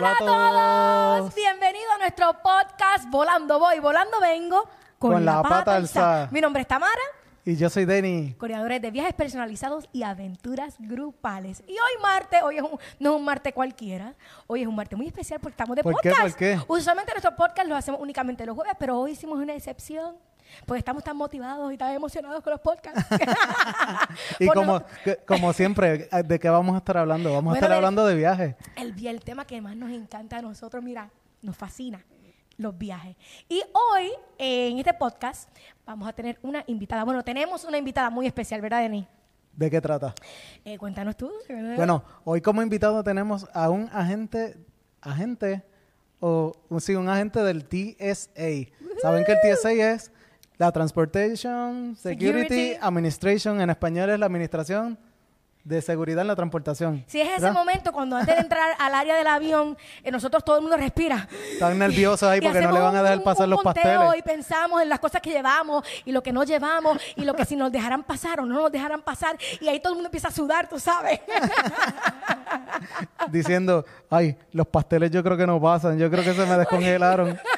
Hola a todos. Bienvenido a nuestro podcast Volando Voy, Volando Vengo con, la, pata alzada. Mi nombre es Tamara. Y yo soy Denny. Coordinadores de viajes personalizados y aventuras grupales. Y hoy martes, hoy es un- no es un martes cualquiera, hoy es un martes muy especial porque estamos de ¿Por qué? podcast. ¿Por qué? Usualmente nuestros podcasts los hacemos únicamente los jueves, pero hoy hicimos una excepción. Porque estamos tan motivados y tan emocionados con los podcasts. Y como, que- como siempre, ¿de qué vamos a estar hablando? Vamos Bueno, a estar hablando de viajes. el, el tema que más nos encanta a nosotros, mira, nos fascina, los viajes. Y hoy, eh, en este podcast, vamos a tener una invitada. Bueno, tenemos una invitada muy especial, ¿verdad, Denis? ¿De qué trata? Eh, cuéntanos tú. Bueno, hoy como invitado tenemos a un agente, agente, o sí, un agente del TSA. ¿Saben que el TSA es la Transportation Security, Security. Administration? En español es la Administración de Seguridad en la Transportación. Si es ese ¿verdad? momento cuando antes de entrar al área del avión, eh, nosotros todo el mundo respira. Están nerviosos ahí porque no le van a dejar un- pasar un los pasteles. Y pensamos en las cosas que llevamos y lo que no llevamos y lo que si nos dejarán pasar o no nos dejarán pasar. Y ahí todo el mundo empieza a sudar, tú sabes. diciendo, ay, los pasteles yo creo que no pasan, yo creo que se me descongelaron.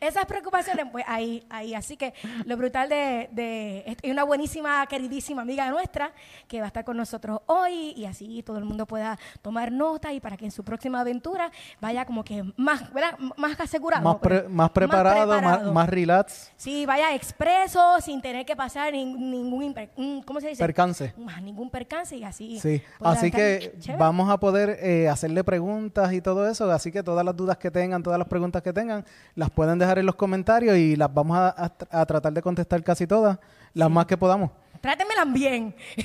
Esas preocupaciones, pues ahí, ahí. Así que lo brutal de, de es una buenísima, queridísima amiga nuestra que va a estar con nosotros hoy y así todo el mundo pueda tomar nota y para que en su próxima aventura vaya como que más, ¿verdad? Más asegurado. más, pre- pues. más preparado, más, preparado. más relax, Sí, vaya expreso, sin tener que pasar nin- ningún, ¿cómo se dice? percance. Más ningún percance y así. Sí, así que chévere. vamos a poder eh, hacerle preguntas y todo eso, así que todas las dudas que tengan, todas las preguntas que tengan, las pueden dejar en los comentarios y las vamos a, a- a tratar de contestar casi todas, las más que podamos. Trátenmelas bien.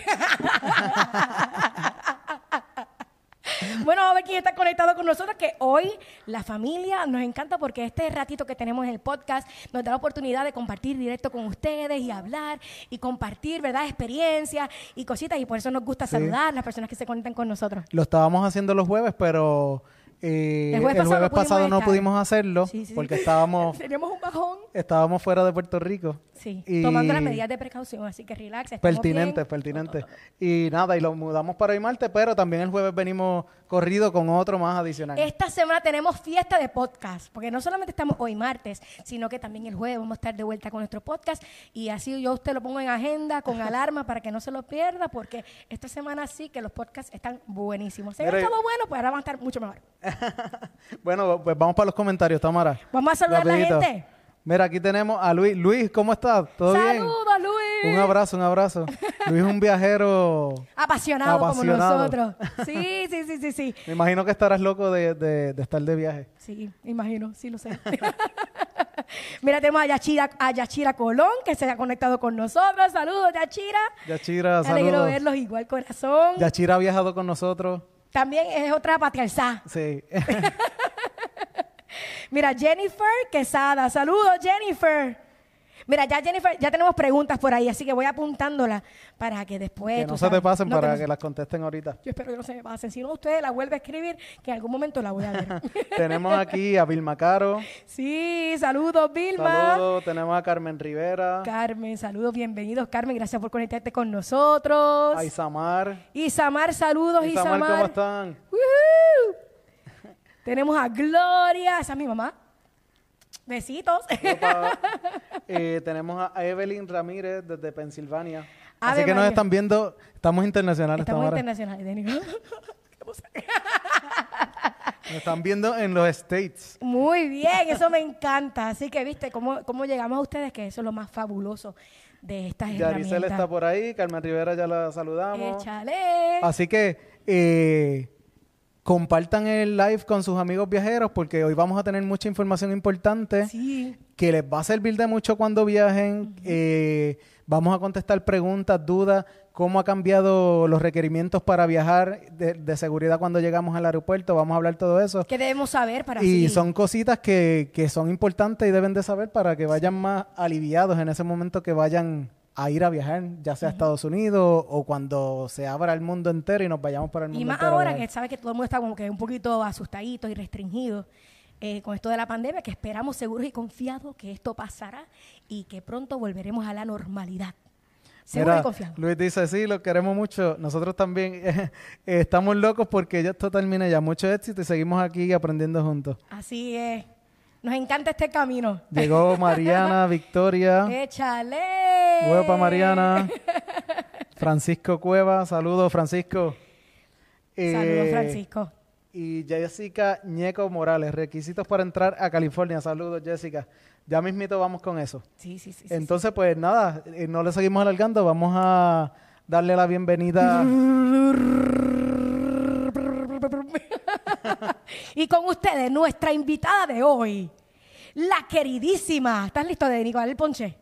Bueno, vamos a ver quién está conectado con nosotros, que hoy la familia nos encanta porque este ratito que tenemos en el podcast nos da la oportunidad de compartir directo con ustedes y hablar y compartir, ¿verdad? Experiencias y cositas y por eso nos gusta Sí. saludar a las personas que se conectan con nosotros. Lo estábamos haciendo los jueves, pero eh, El jueves pasado no pudimos pasado no estar. pudimos hacerlo Sí, sí. porque estábamos, Teníamos un bajón. estábamos fuera de Puerto Rico. Sí, Y- tomando las medidas de precaución, así que relax. Pertinente, bien. pertinente. Y nada, y lo mudamos para hoy martes, pero también el jueves venimos corrido con otro más adicional. Esta semana tenemos fiesta de podcast, porque no solamente estamos hoy martes, sino que también el jueves vamos a estar de vuelta con nuestro podcast y así yo usted lo pongo en agenda con alarma para que no se lo pierda, porque esta semana sí que los podcasts están buenísimos. Si han estado buenos, pues ahora van a estar mucho mejor. Bueno, pues vamos para los comentarios, Tamara. Vamos a saludar a la gente. Mira, aquí tenemos a Luis. Luis, ¿cómo estás? ¿Todo bien? Saludos, Luis. Un abrazo, un abrazo. Luis es un viajero. Apasionado, Apasionado. como nosotros. Sí, sí, sí, sí, sí. Me imagino que estarás loco de, de- de estar de viaje. Sí, imagino, sí lo sé. Mira, tenemos a Yachira, a Yachira Colón, que se ha conectado con nosotros. Saludos, Yachira. Yachira, Me alegro saludos. verlos igual, corazón. Yachira ha viajado con nosotros. También es otra patriarza. Sí. Mira, Jennifer Quesada. Saludos, Jennifer. Mira, ya Jennifer, ya tenemos preguntas por ahí, así que voy apuntándolas para que después. que no se te pasen no, para no que las contesten ahorita. Yo espero que no se me pasen. Si no, usted la vuelve a escribir, que en algún momento la voy a ver. tenemos aquí a Vilma Caro. sí, saludos, Vilma. Saludos. Tenemos a Carmen Rivera. Carmen, saludos, bienvenidos, Carmen. Gracias por conectarte con nosotros. A Isamar. Isamar, saludos, Isamar, Isamar. ¿cómo están? Tenemos a Gloria, esa es mi mamá. Besitos. Opa. Eh, tenemos a Evelyn Ramírez desde Pensilvania. Ave Así que nos están viendo, estamos internacionales. Estamos internacionales. Nos están viendo en los States. Muy bien, eso me encanta. Así que, viste, cómo, cómo llegamos a ustedes, que eso es lo más fabuloso de estas Yaricel está por ahí, Carmen Rivera ya la saludamos. Échale. Así que eh, compartan el live con sus amigos viajeros porque hoy vamos a tener mucha información importante Sí. que les va a servir de mucho cuando viajen. Eh, vamos a contestar preguntas, dudas, cómo ha cambiado los requerimientos para viajar de, de seguridad cuando llegamos al aeropuerto. Vamos a hablar todo eso. ¿Qué debemos saber para Y son cositas que, que son importantes y deben de saber para que vayan más aliviados en ese momento que vayan a ir a viajar, ya sea a Estados Unidos o cuando se abra el mundo entero y nos vayamos para el mundo Y más entero. ahora que sabe que todo el mundo está como que un poquito asustadito y restringido eh, con esto de la pandemia, que esperamos seguros y confiados que esto pasará y que pronto volveremos a la normalidad. Seguro Mira, y confiado. Luis dice, sí, lo queremos mucho. Nosotros también eh, estamos locos porque ya esto termine ya. Mucho éxito y seguimos aquí aprendiendo juntos. Así es. Nos encanta este camino. Llegó Mariana, Victoria. ¡Échale! Huepa Mariana. Francisco Cueva. Saludos, Francisco. Saludos, Eh, Francisco. Y Jessica Ñeco Morales. Requisitos para entrar a California. Saludos, Jessica. Ya mismito vamos con eso. Sí, sí, sí. sí, Entonces, pues nada, eh, no le seguimos alargando. Vamos a darle la bienvenida. y con ustedes, nuestra invitada de hoy, la queridísima. ¿Estás listo de Nicolás el Ponche?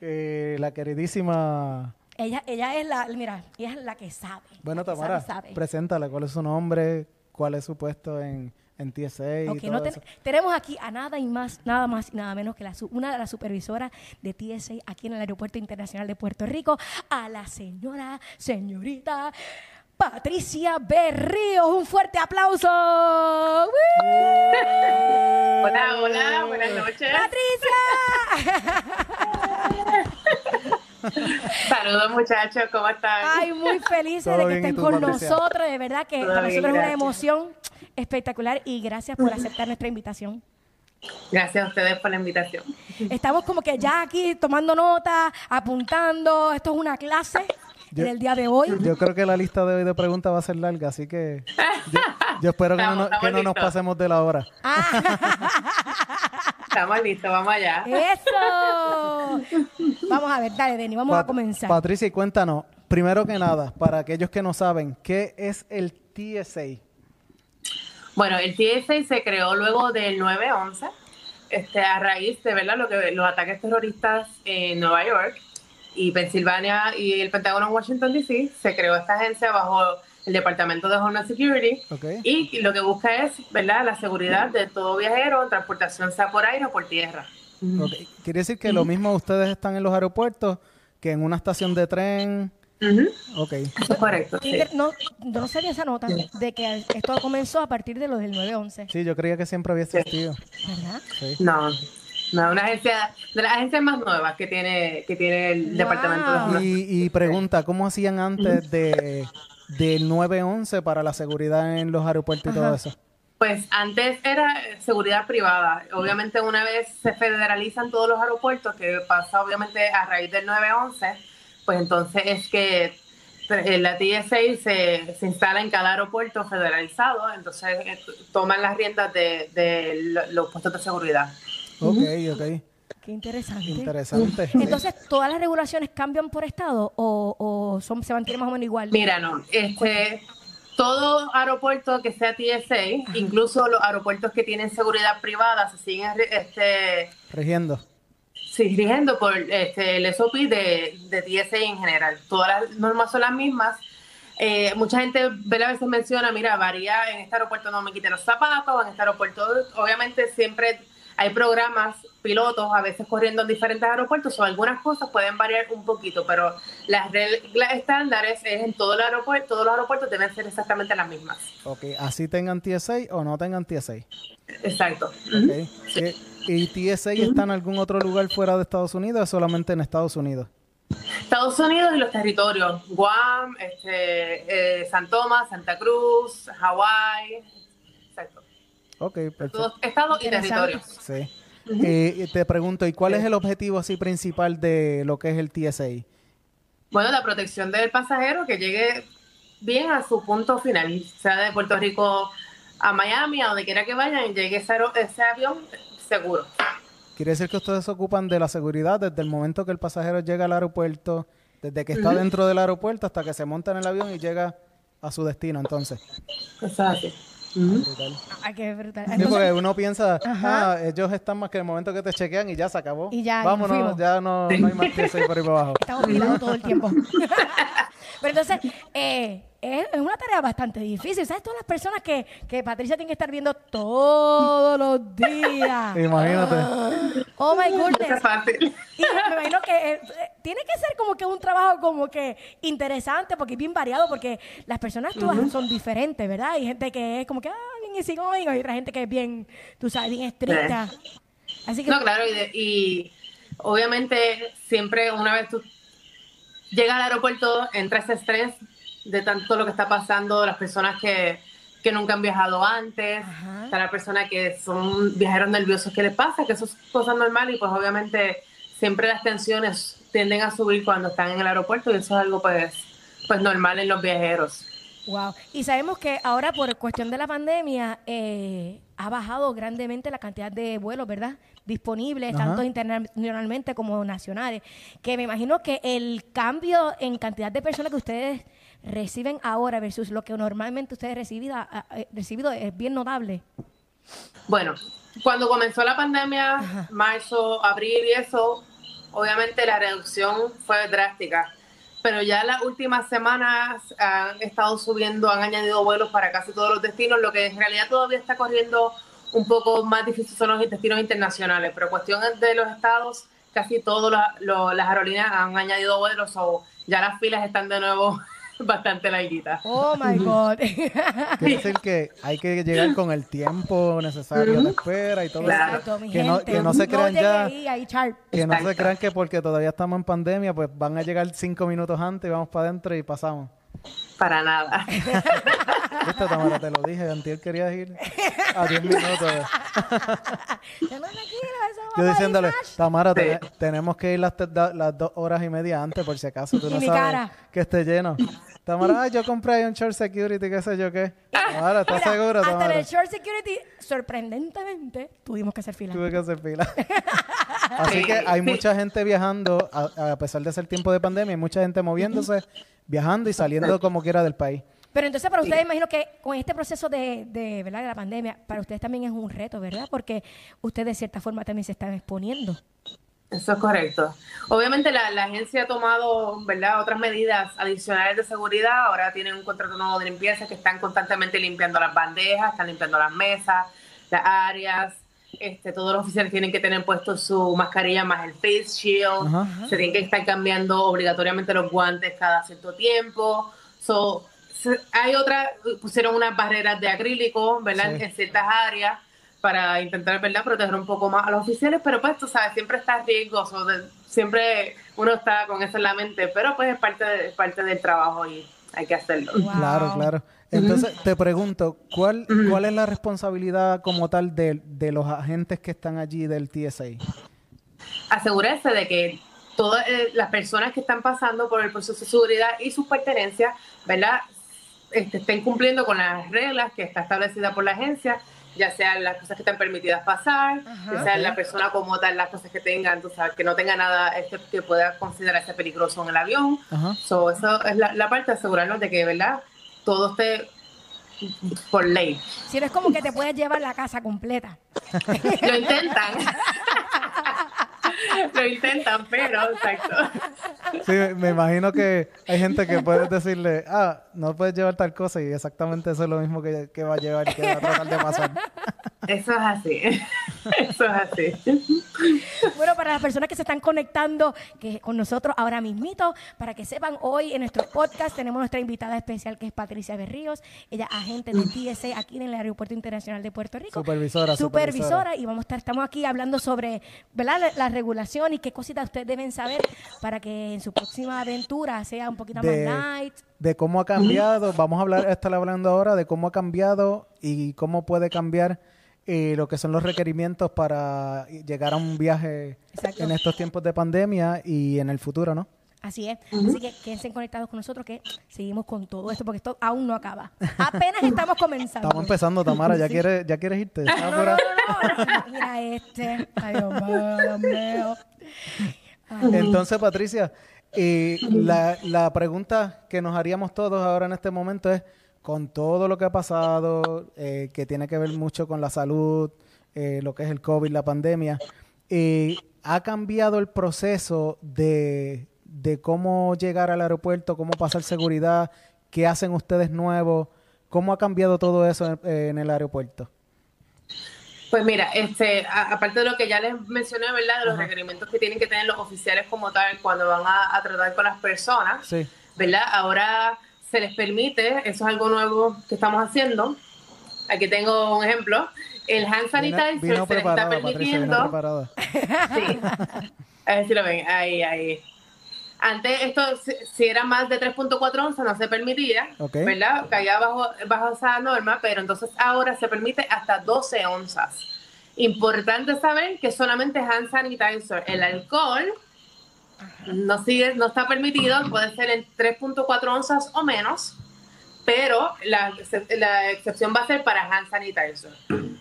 eh, la queridísima. Ella, ella es la, mira, ella es la que sabe. Bueno, la Tamara, sabe, sabe. cuál es su nombre, cuál es su puesto en, en TSA y Ok, todo no ten- eso. tenemos aquí a nada y más, nada más y nada menos que la, una de las supervisoras de TSA aquí en el Aeropuerto Internacional de Puerto Rico, a la señora, señorita Patricia Berríos. Un fuerte aplauso. ¡Woo! Hola, hola, buenas noches. ¡Patricia! Saludos muchachos, ¿cómo están? Ay, muy felices de que bien, ¿y estén tú, con Patricia? nosotros. De verdad que Todo para bien, nosotros es una emoción espectacular y gracias por aceptar nuestra invitación. Gracias a ustedes por la invitación. Estamos como que ya aquí tomando nota, apuntando. Esto es una clase Yo- en el día de hoy. Yo creo que la lista de hoy de preguntas va a ser larga, así que yo, yo espero que, no, Estamos- nos- que estamos no nos listos. pasemos de la hora. Estamos listos, vamos allá. ¡Eso! Vamos a ver, dale, Denny, vamos a comenzar. Patricia, y cuéntanos, primero que nada, para aquellos que no saben, ¿qué es el TSA? Bueno, el TSA se creó luego del 9-11, este, a raíz de ¿verdad? Lo que, los ataques terroristas en Nueva York y Pensilvania y el Pentágono en Washington, D.C. Se creó esta agencia bajo el Departamento de Homeland Security y lo que busca es ¿verdad? la seguridad de todo viajero en transportación, sea por aire o por tierra. Quiere decir que lo mismo ustedes están en los aeropuertos que en una estación de tren. Ok. Eso es correcto. sí. No, no sabía esa nota de que esto comenzó a partir de lo del 9-11, Sí, yo creía que siempre había existido. ¿verdad? Sí. No, no, una agencia, de las agencias más nuevas que tiene, que tiene el Wow. Departamento de Y, y pregunta, ¿cómo hacían antes de del 911 para la seguridad en los aeropuertos y todo eso? Pues antes era seguridad privada. Obviamente una vez se federalizan todos los aeropuertos, que pasa obviamente a raíz del 911, pues entonces es que eh, la TSA se, se instala en cada aeropuerto federalizado, entonces eh, toman las riendas de, de lo- los puestos de seguridad. Ok, ok. Qué interesante. Interesante. Entonces, ¿todas las regulaciones cambian por estado o, o son, se mantienen más o menos igual? Mira, no, este, todo aeropuerto que sea TSA, incluso los aeropuertos que tienen seguridad privada, se siguen este, Regiendo. Sí, rigiendo por este, el SOP de, de TSA en general. Todas las normas son las mismas. Eh, mucha gente ¿verdad? a veces menciona, mira, varía, en este aeropuerto no me quiten los zapatos, en este aeropuerto obviamente siempre hay programas pilotos a veces corriendo en diferentes aeropuertos, o algunas cosas pueden variar un poquito, pero las reglas estándares es en todo el aeropuerto, todos los aeropuertos deben ser exactamente las mismas. Ok, así tengan TSA o no tengan TSA. Exacto. Eh, ¿Y TSA está en algún otro lugar fuera de Estados Unidos o solamente en Estados Unidos? Estados Unidos y los territorios, Guam, este, eh, San Tomás, Santa Cruz, Hawái. Ok, perfecto. Todos estados y territorios. Sí. Eh, y te pregunto, ¿y cuál es el objetivo así principal de lo que es el TSA? Bueno, la protección del pasajero que llegue bien a su punto final, sea de Puerto Rico a Miami, a donde quiera que vayan, llegue ese, ese avión seguro. Quiere decir que ustedes se ocupan de la seguridad desde el momento que el pasajero llega al aeropuerto, desde que está dentro del aeropuerto hasta que se monta en el avión y llega a su destino, entonces. Así. Brutal. Ay, qué brutal. Sí, porque uno piensa, ah, ellos están más que el momento que te chequean y ya se acabó. Y ya, Vámonos, ya no, no hay más TSA por ahí para abajo. Estamos vigilados todo el tiempo. Pero entonces, eh, es, una tarea bastante difícil. ¿Sabes? Todas las personas que, que Patricia tiene que estar viendo todos los días. Imagínate. Oh my goodness. fácil. Y me imagino que eh, eh, tiene que ser como que un trabajo como que interesante porque es bien variado porque las personas todas son diferentes, ¿verdad? Hay gente que es como que, ah, bien easygoing, hay otra gente que es bien, tú sabes, bien estricta. Así que, No, claro, y, de- y obviamente siempre una vez tú llega al aeropuerto, entra ese estrés de tanto lo que está pasando, las personas que, que nunca han viajado antes, Ajá. las personas que son viajeros nerviosos, ¿qué les pasa? Que eso es cosa normal y pues obviamente siempre las tensiones tienden a subir cuando están en el aeropuerto y eso es algo pues, pues normal en los viajeros. Wow. Y sabemos que ahora por cuestión de la pandemia eh, ha bajado grandemente la cantidad de vuelos, ¿verdad? Disponibles, Ajá. tanto internacionalmente como nacionales. Que me imagino que el cambio en cantidad de personas que ustedes reciben ahora versus lo que normalmente ustedes recibido, recibido es bien notable. Bueno, cuando comenzó la pandemia, marzo, abril y eso, obviamente la reducción fue drástica. Pero ya las últimas semanas han estado subiendo, han añadido vuelos para casi todos los destinos, lo que en realidad todavía está corriendo un poco más difícil son los destinos internacionales, pero cuestión de los estados, casi todas las aerolíneas han añadido vuelos o ya las filas están de nuevo bastante larguitas. Oh my God. Quiere decir que hay que llegar con el tiempo necesario de espera y todo Claro. eso. Que no, que no se crean ya, ahí, que no se crean que porque todavía estamos en pandemia, pues van a llegar cinco minutos antes y vamos para adentro y pasamos. Para nada. ¿Viste, Tamara? Te lo dije, Antier querías ir a 10 minutos. Yo, no, diciéndole. Tamara, Sí. te- tenemos que ir las, te- da- las dos horas y media antes, por si acaso tú no sabes cara. que esté lleno. Tamara, ay, yo compré ahí un short security, qué sé yo qué. Tamara, ¿estás Mira, segura, hasta en Tamara? el short security, sorprendentemente, tuvimos que hacer fila. Tuve que hacer fila. Así Sí, que hay sí. mucha gente viajando, a, a pesar de ser tiempo de pandemia, hay mucha gente moviéndose, viajando y saliendo como quiera del país. Pero entonces para ustedes, imagino que con este proceso de, de, ¿verdad? de la pandemia, para ustedes también es un reto, ¿verdad? Porque ustedes de cierta forma también se están exponiendo. Eso es correcto. Obviamente la, la agencia ha tomado ¿verdad? otras medidas adicionales de seguridad. Ahora tienen un contrato nuevo de limpieza que están constantemente limpiando las bandejas, están limpiando las mesas, las áreas. Este, todos los oficiales tienen que tener puesto su mascarilla más el face shield. Ajá. Se tienen que estar cambiando obligatoriamente los guantes cada cierto tiempo. So, se- hay otras, pusieron unas barreras de acrílico, ¿verdad? Sí. En ciertas áreas para intentar, ¿verdad? Proteger un poco más a los oficiales, pero pues tú sabes, siempre está riesgoso, de- siempre uno está con eso en la mente, pero pues es parte, de- es parte del trabajo y hay que hacerlo. Wow. Claro, claro. Entonces, te pregunto, ¿cuál, ¿cuál es la responsabilidad como tal de, de los agentes que están allí del TSA? asegurarse de que todas eh, las personas que están pasando por el proceso de seguridad y sus pertenencias, ¿verdad? Este, estén cumpliendo con las reglas que está establecida por la agencia, ya sean las cosas que están permitidas pasar, Ajá. ya sea la persona como tal, las cosas que tengan, tú sabes, que no tenga nada este, que pueda considerarse peligroso en el avión. Ajá. So, eso es la, la parte de asegurarnos de que, ¿verdad? Todo esté por ley. Si no es como que te puedes llevar la casa completa. Lo intentan. Lo intentan, pero exacto. Sí, me- imagino que hay gente que puedes decirle, ah, no puedes llevar tal cosa y exactamente eso es lo mismo que, que va a llevar y que va a tratar de pasar. Eso es así. Eso es así. Bueno, para las personas que se están conectando que con nosotros ahora mismito, para que sepan, hoy en nuestro podcast tenemos nuestra invitada especial que es Patricia Berríos. Ella es agente de TSA aquí en el Aeropuerto Internacional de Puerto Rico. Supervisora, Supervisora. supervisora. Y vamos a estar, estamos aquí hablando sobre ¿verdad? La, la regulación y qué cositas ustedes deben saber para que en su próxima aventura sea un poquito De- más light. De cómo ha cambiado, vamos a hablar, estar hablando ahora de cómo ha cambiado y cómo puede cambiar eh, lo que son los requerimientos para llegar a un viaje Exacto. en estos tiempos de pandemia y en el futuro, ¿no? Así es. Así que quédense conectados con nosotros que seguimos con todo esto porque esto aún no acaba. Apenas estamos comenzando. Estamos empezando, Tamara, ¿ya, quieres, ya quieres irte? ¿Estás No, no, apurada? no, no. Mira este. Ay, Dios mío, Dios mío. Entonces, Patricia, eh, la, la pregunta que nos haríamos todos ahora en este momento es, con todo lo que ha pasado, eh, que tiene que ver mucho con la salud, eh, lo que es el COVID, la pandemia, eh, ¿ha cambiado el proceso de, de cómo llegar al aeropuerto, cómo pasar seguridad, qué hacen ustedes nuevos? ¿Cómo ha cambiado todo eso en, en el aeropuerto? Pues mira, este, a- aparte de lo que ya les mencioné, ¿verdad? De los requerimientos que tienen que tener los oficiales como tal cuando van a, a tratar con las personas, Sí. ¿verdad? Ahora se les permite, eso es algo nuevo que estamos haciendo. Aquí tengo un ejemplo. El hand sanitizer Vino, vino se les está Patricia, permitiendo. Sí. A ver si lo ven. Ahí, ahí. Antes esto, si, era más de 3.4 onzas, no se permitía, Ok. ¿verdad? Caía bajo, bajo esa norma, pero entonces ahora se permite hasta 12 onzas. Importante saber que solamente hand sanitizer, el alcohol no sigue, no está permitido, puede ser en 3.4 onzas o menos, pero la, la excepción va a ser para hand sanitizer.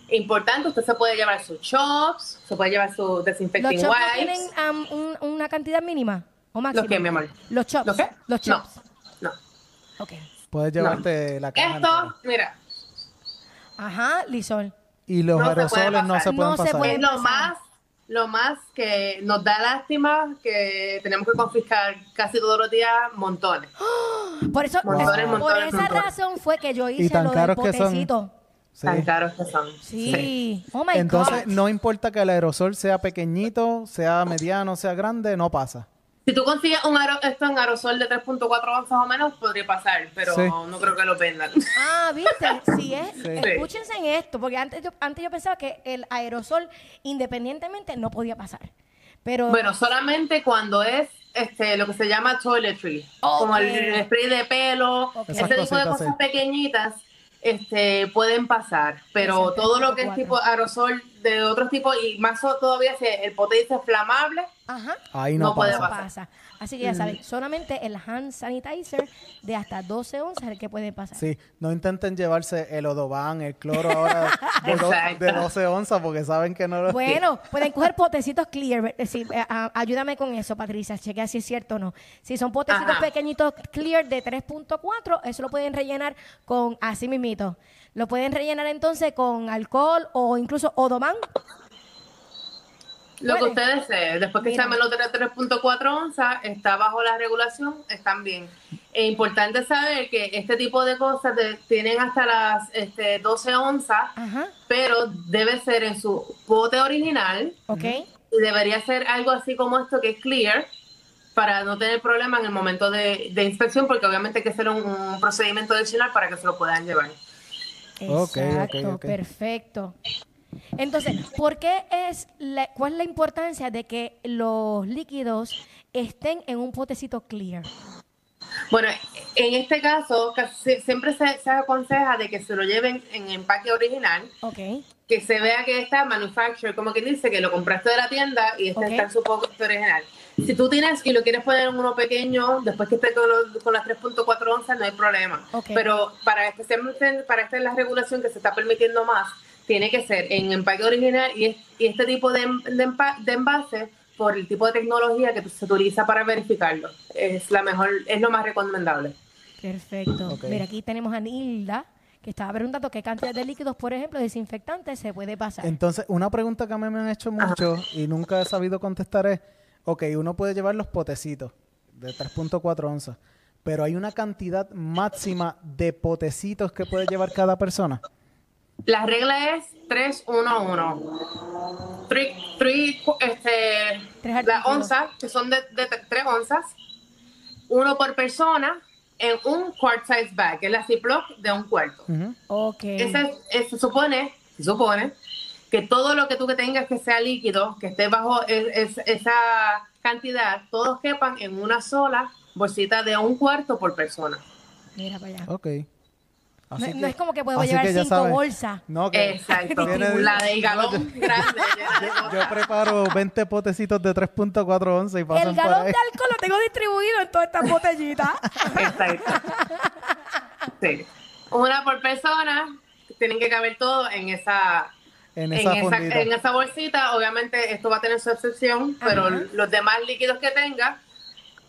Importante, usted se puede llevar sus chops, se puede llevar sus ¿Los disinfecting chops no wipes. tienen um, un- una cantidad mínima o máxima? ¿Los qué, mi amor? Los chops. ¿Los qué? Los No, chops. no. Ok. Puedes llevarte la caja Esto, entera. mira, Ajá, Lisol. Y los no se aerosoles no pasar. se pueden No se pasar. puede- es lo pasar. más, lo más que nos da lástima que tenemos que confiscar casi todos los días montones. Por eso, Montones, por montones, esa montones. razón fue que yo hice tan lo del caros que son. potecito. Sí. Tan caros que son. Sí. Oh my Entonces, God. no importa que el aerosol sea pequeñito, sea mediano, sea grande, no pasa. Si tú consigues un aero- esto en aerosol de 3.4 onzas o menos, podría pasar, pero Sí. no creo que lo vendan. Ah, viste, sí es. Sí. Escúchense en esto, porque antes yo, antes yo pensaba que el aerosol independientemente no podía pasar. Pero Bueno, solamente cuando es este lo que se llama toiletry, Ok. como el, el spray de pelo, Ok. ese tipo de cositas, cosas sí. pequeñitas, este pueden pasar, pero todo lo que es 3.4. tipo aerosol de otros tipos y más todavía si el pote dice flamable, ajá, Ahí no, No puede pasa. pasar. pasa. Así que ya saben, solamente el hand sanitizer de hasta 12 onzas es el que puede pasar. Sí, no intenten llevarse el odoban, el cloro ahora de, do- Exacto. de 12 onzas porque saben que no lo... Bueno, pueden coger potecitos clear. eh, sí, eh, ah, ayúdame con eso, Patricia. Chequea si es cierto o no. Si son potecitos Ajá. pequeñitos clear de 3.4, eso lo pueden rellenar con así mismito. Lo pueden rellenar entonces con alcohol o incluso odoman. lo que Puede. ustedes deseen. Después que Mira. menos de 3.4 onzas, está bajo la regulación, están bien. Es importante saber que este tipo de cosas de- tienen hasta las este, 12 onzas, Ajá, pero debe ser en su pote original ok. y debería ser algo así como esto que es clear para no tener problema en el momento de, de inspección porque obviamente hay que hacer un, un procedimiento adicional para que se lo puedan llevar. Exacto, perfecto. Entonces, ¿por qué es la- cuál es la importancia de que los líquidos estén en un potecito clear? Bueno, en este caso casi siempre se, se aconseja de que se lo lleven en empaque original, Ok, que se vea que está manufactured, como que dice que lo compraste de la tienda y este está en su pote original. Si tú tienes y lo quieres poner en uno pequeño, después que esté con, los- con las 3.4 onzas, no hay problema. Pero para especialmente para esta es la regulación que se está permitiendo más, tiene que ser en empaque original y, es- y este tipo de, de, empa- de envase por el tipo de tecnología que se utiliza para verificarlo. Es la mejor, es lo más recomendable. perfecto. Mira, aquí tenemos a Nilda, que estaba preguntando qué cantidad de líquidos, por ejemplo, desinfectantes se puede pasar. Entonces, una pregunta que a mí me han hecho mucho y nunca he sabido contestar es, ok, uno puede llevar los potecitos de 3.4 onzas, pero hay una cantidad máxima de potecitos que puede llevar cada persona. La regla es 3-1-1. Tres, tres, este, Tres las onzas, que son de, de 3 onzas, uno por persona en un quart size bag, que es la Ziploc de un cuarto. Ujú. Ok. Ese, es- es- se supone, se supone que todo lo que tú que tengas que sea líquido, que esté bajo es- es- esa cantidad, todos quepan en una sola bolsita de un cuarto por persona. Mira para allá. Ok. No, no es como que puedo llevar que cinco bolsas. No, que Exacto. La del galón grande. yo, preparo 20 potecitos de 3.4 onzas y pasan El por galón ahí. de alcohol lo tengo distribuido en todas estas botellitas. Exacto. Sí. Una por persona, tienen que caber todo en esa, En en esa en bolsita. Obviamente esto va a tener su excepción, pero los demás líquidos que tenga,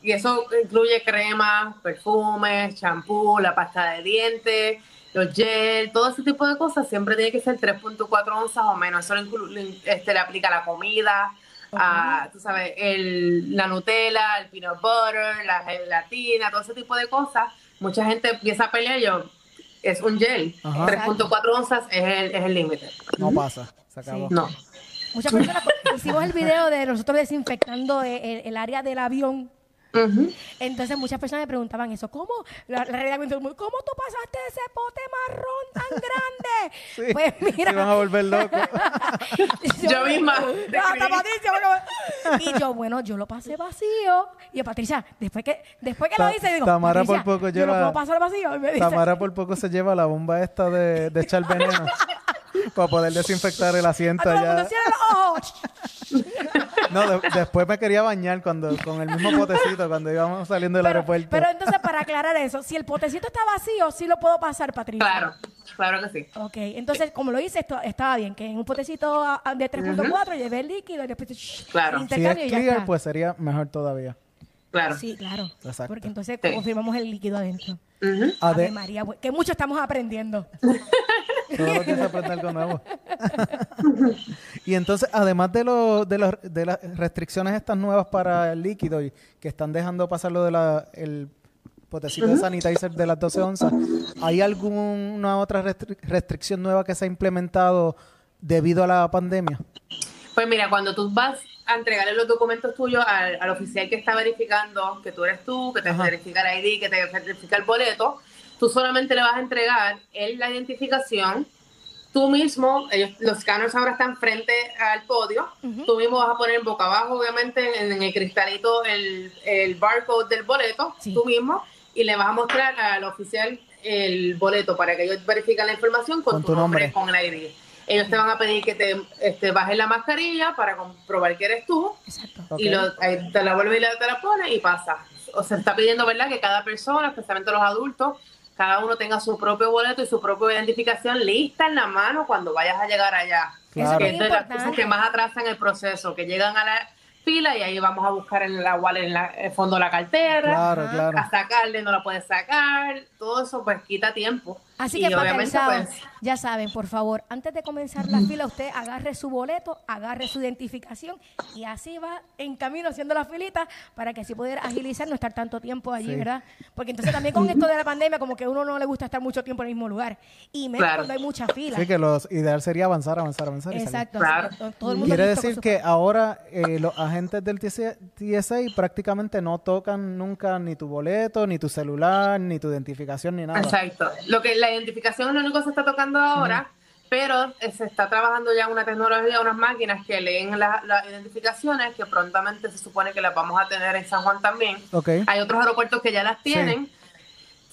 y eso incluye crema, perfumes, champú, la pasta de dientes, los gel, todo ese tipo de cosas, siempre tiene que ser 3.4 onzas o menos. Eso le- este, le aplica a la comida, a, tú sabes, el, la Nutella, el peanut butter, la gelatina, todo ese tipo de cosas. Mucha gente empieza a pelear, yo, es un gel. Ajá. 3.4 onzas es el es el límite. No pasa, se acabó. No. Muchas personas hicimos el video de nosotros desinfectando el área del avión Entonces muchas personas me preguntaban eso, ¿cómo? La, la realidad me dice, ¿cómo tú pasaste ese pote marrón tan grande? Sí, Pues mira. Se van a volver locos. Yo misma te hasta. Patricia. porque- Y yo, bueno, yo lo pasé vacío. Y yo, Patricia, después que, después que Ta- lo hice, digo, Tamara por poco yo no lleva- puedo pasar vacío. Y me dice, Tamara por poco se lleva la bomba esta de, de echar veneno para poder desinfectar el asiento allá. No, de- después me quería bañar cuando con el mismo potecito cuando íbamos saliendo del Pero, aeropuerto. pero entonces, para aclarar eso, si el potecito está vacío, sí lo puedo pasar, Patricia. Claro, claro que sí. Ok, entonces, como lo hice, esto, estaba bien, que en un potecito ah, ah, de 3.4 llevé el líquido y después shh, Claro. si es intercambio y ya clear, está. pues sería mejor todavía. Claro. Sí, claro. Exacto. Porque entonces Sí. confirmamos el líquido adentro. Ujú. Ade- Ave María, bu- que mucho estamos aprendiendo. Todos los días se aprende algo nuevo. y entonces, además de, lo- de, los- de las restricciones estas nuevas para el líquido y que están dejando pasar lo de la, el potecito de sanitizer de las 12 onzas, ¿hay alguna otra restri- restricción nueva que se ha implementado debido a la pandemia? Pues mira, cuando tú vas a entregarle los documentos tuyos al, al oficial que está verificando que tú eres tú, que te Ajá. verifica el ID, que te verifica el boleto, tú solamente le vas a entregar él la identificación. Tú mismo, ellos, los scanners ahora están frente al podio, tú mismo vas a poner boca abajo, obviamente, en, en el cristalito el, el barcode del boleto, Sí. tú mismo, y le vas a mostrar al oficial el boleto para que ellos verifiquen la información con, Con tu, tu nombre, nombre. con el ID. Ellos te van a pedir que te este, bajes la mascarilla para comprobar que eres tú Exacto. Y lo, te la vuelves y te la pones y pasa. O se está pidiendo, ¿verdad?, que cada persona, especialmente los adultos, cada uno tenga su propio boleto y su propia identificación lista en la mano cuando vayas a llegar allá. Claro. Que es de las cosas que más atrasan el proceso, que llegan a la fila y ahí vamos a buscar en la wallet, en la- el fondo de la cartera, claro. a sacarle, no la puedes sacar, todo eso pues quita tiempo. Así Y que papelizados, pues ya saben, por favor, antes de comenzar la fila, usted agarre su boleto, agarre su identificación y así va en camino haciendo la filita para que así poder agilizar, no estar tanto tiempo allí, Sí. ¿verdad? Porque entonces también con esto de la pandemia, como que a uno no le gusta estar mucho tiempo en el mismo lugar. Y menos Claro. cuando hay mucha fila. Así que lo ideal sería avanzar, avanzar, avanzar. y salir. Exacto. Claro. to- todo el mundo Quiere decir su- que ahora eh, los agentes del TSA, TSA prácticamente no tocan nunca ni tu boleto, ni tu celular, ni tu identificación, ni nada. Exacto. Lo que la identificación es lo único que se está tocando ahora, pero eh, se está trabajando ya una tecnología, unas máquinas que leen la- las identificaciones que prontamente se supone que las vamos a tener en San Juan también. Ok. Hay otros aeropuertos que ya las tienen.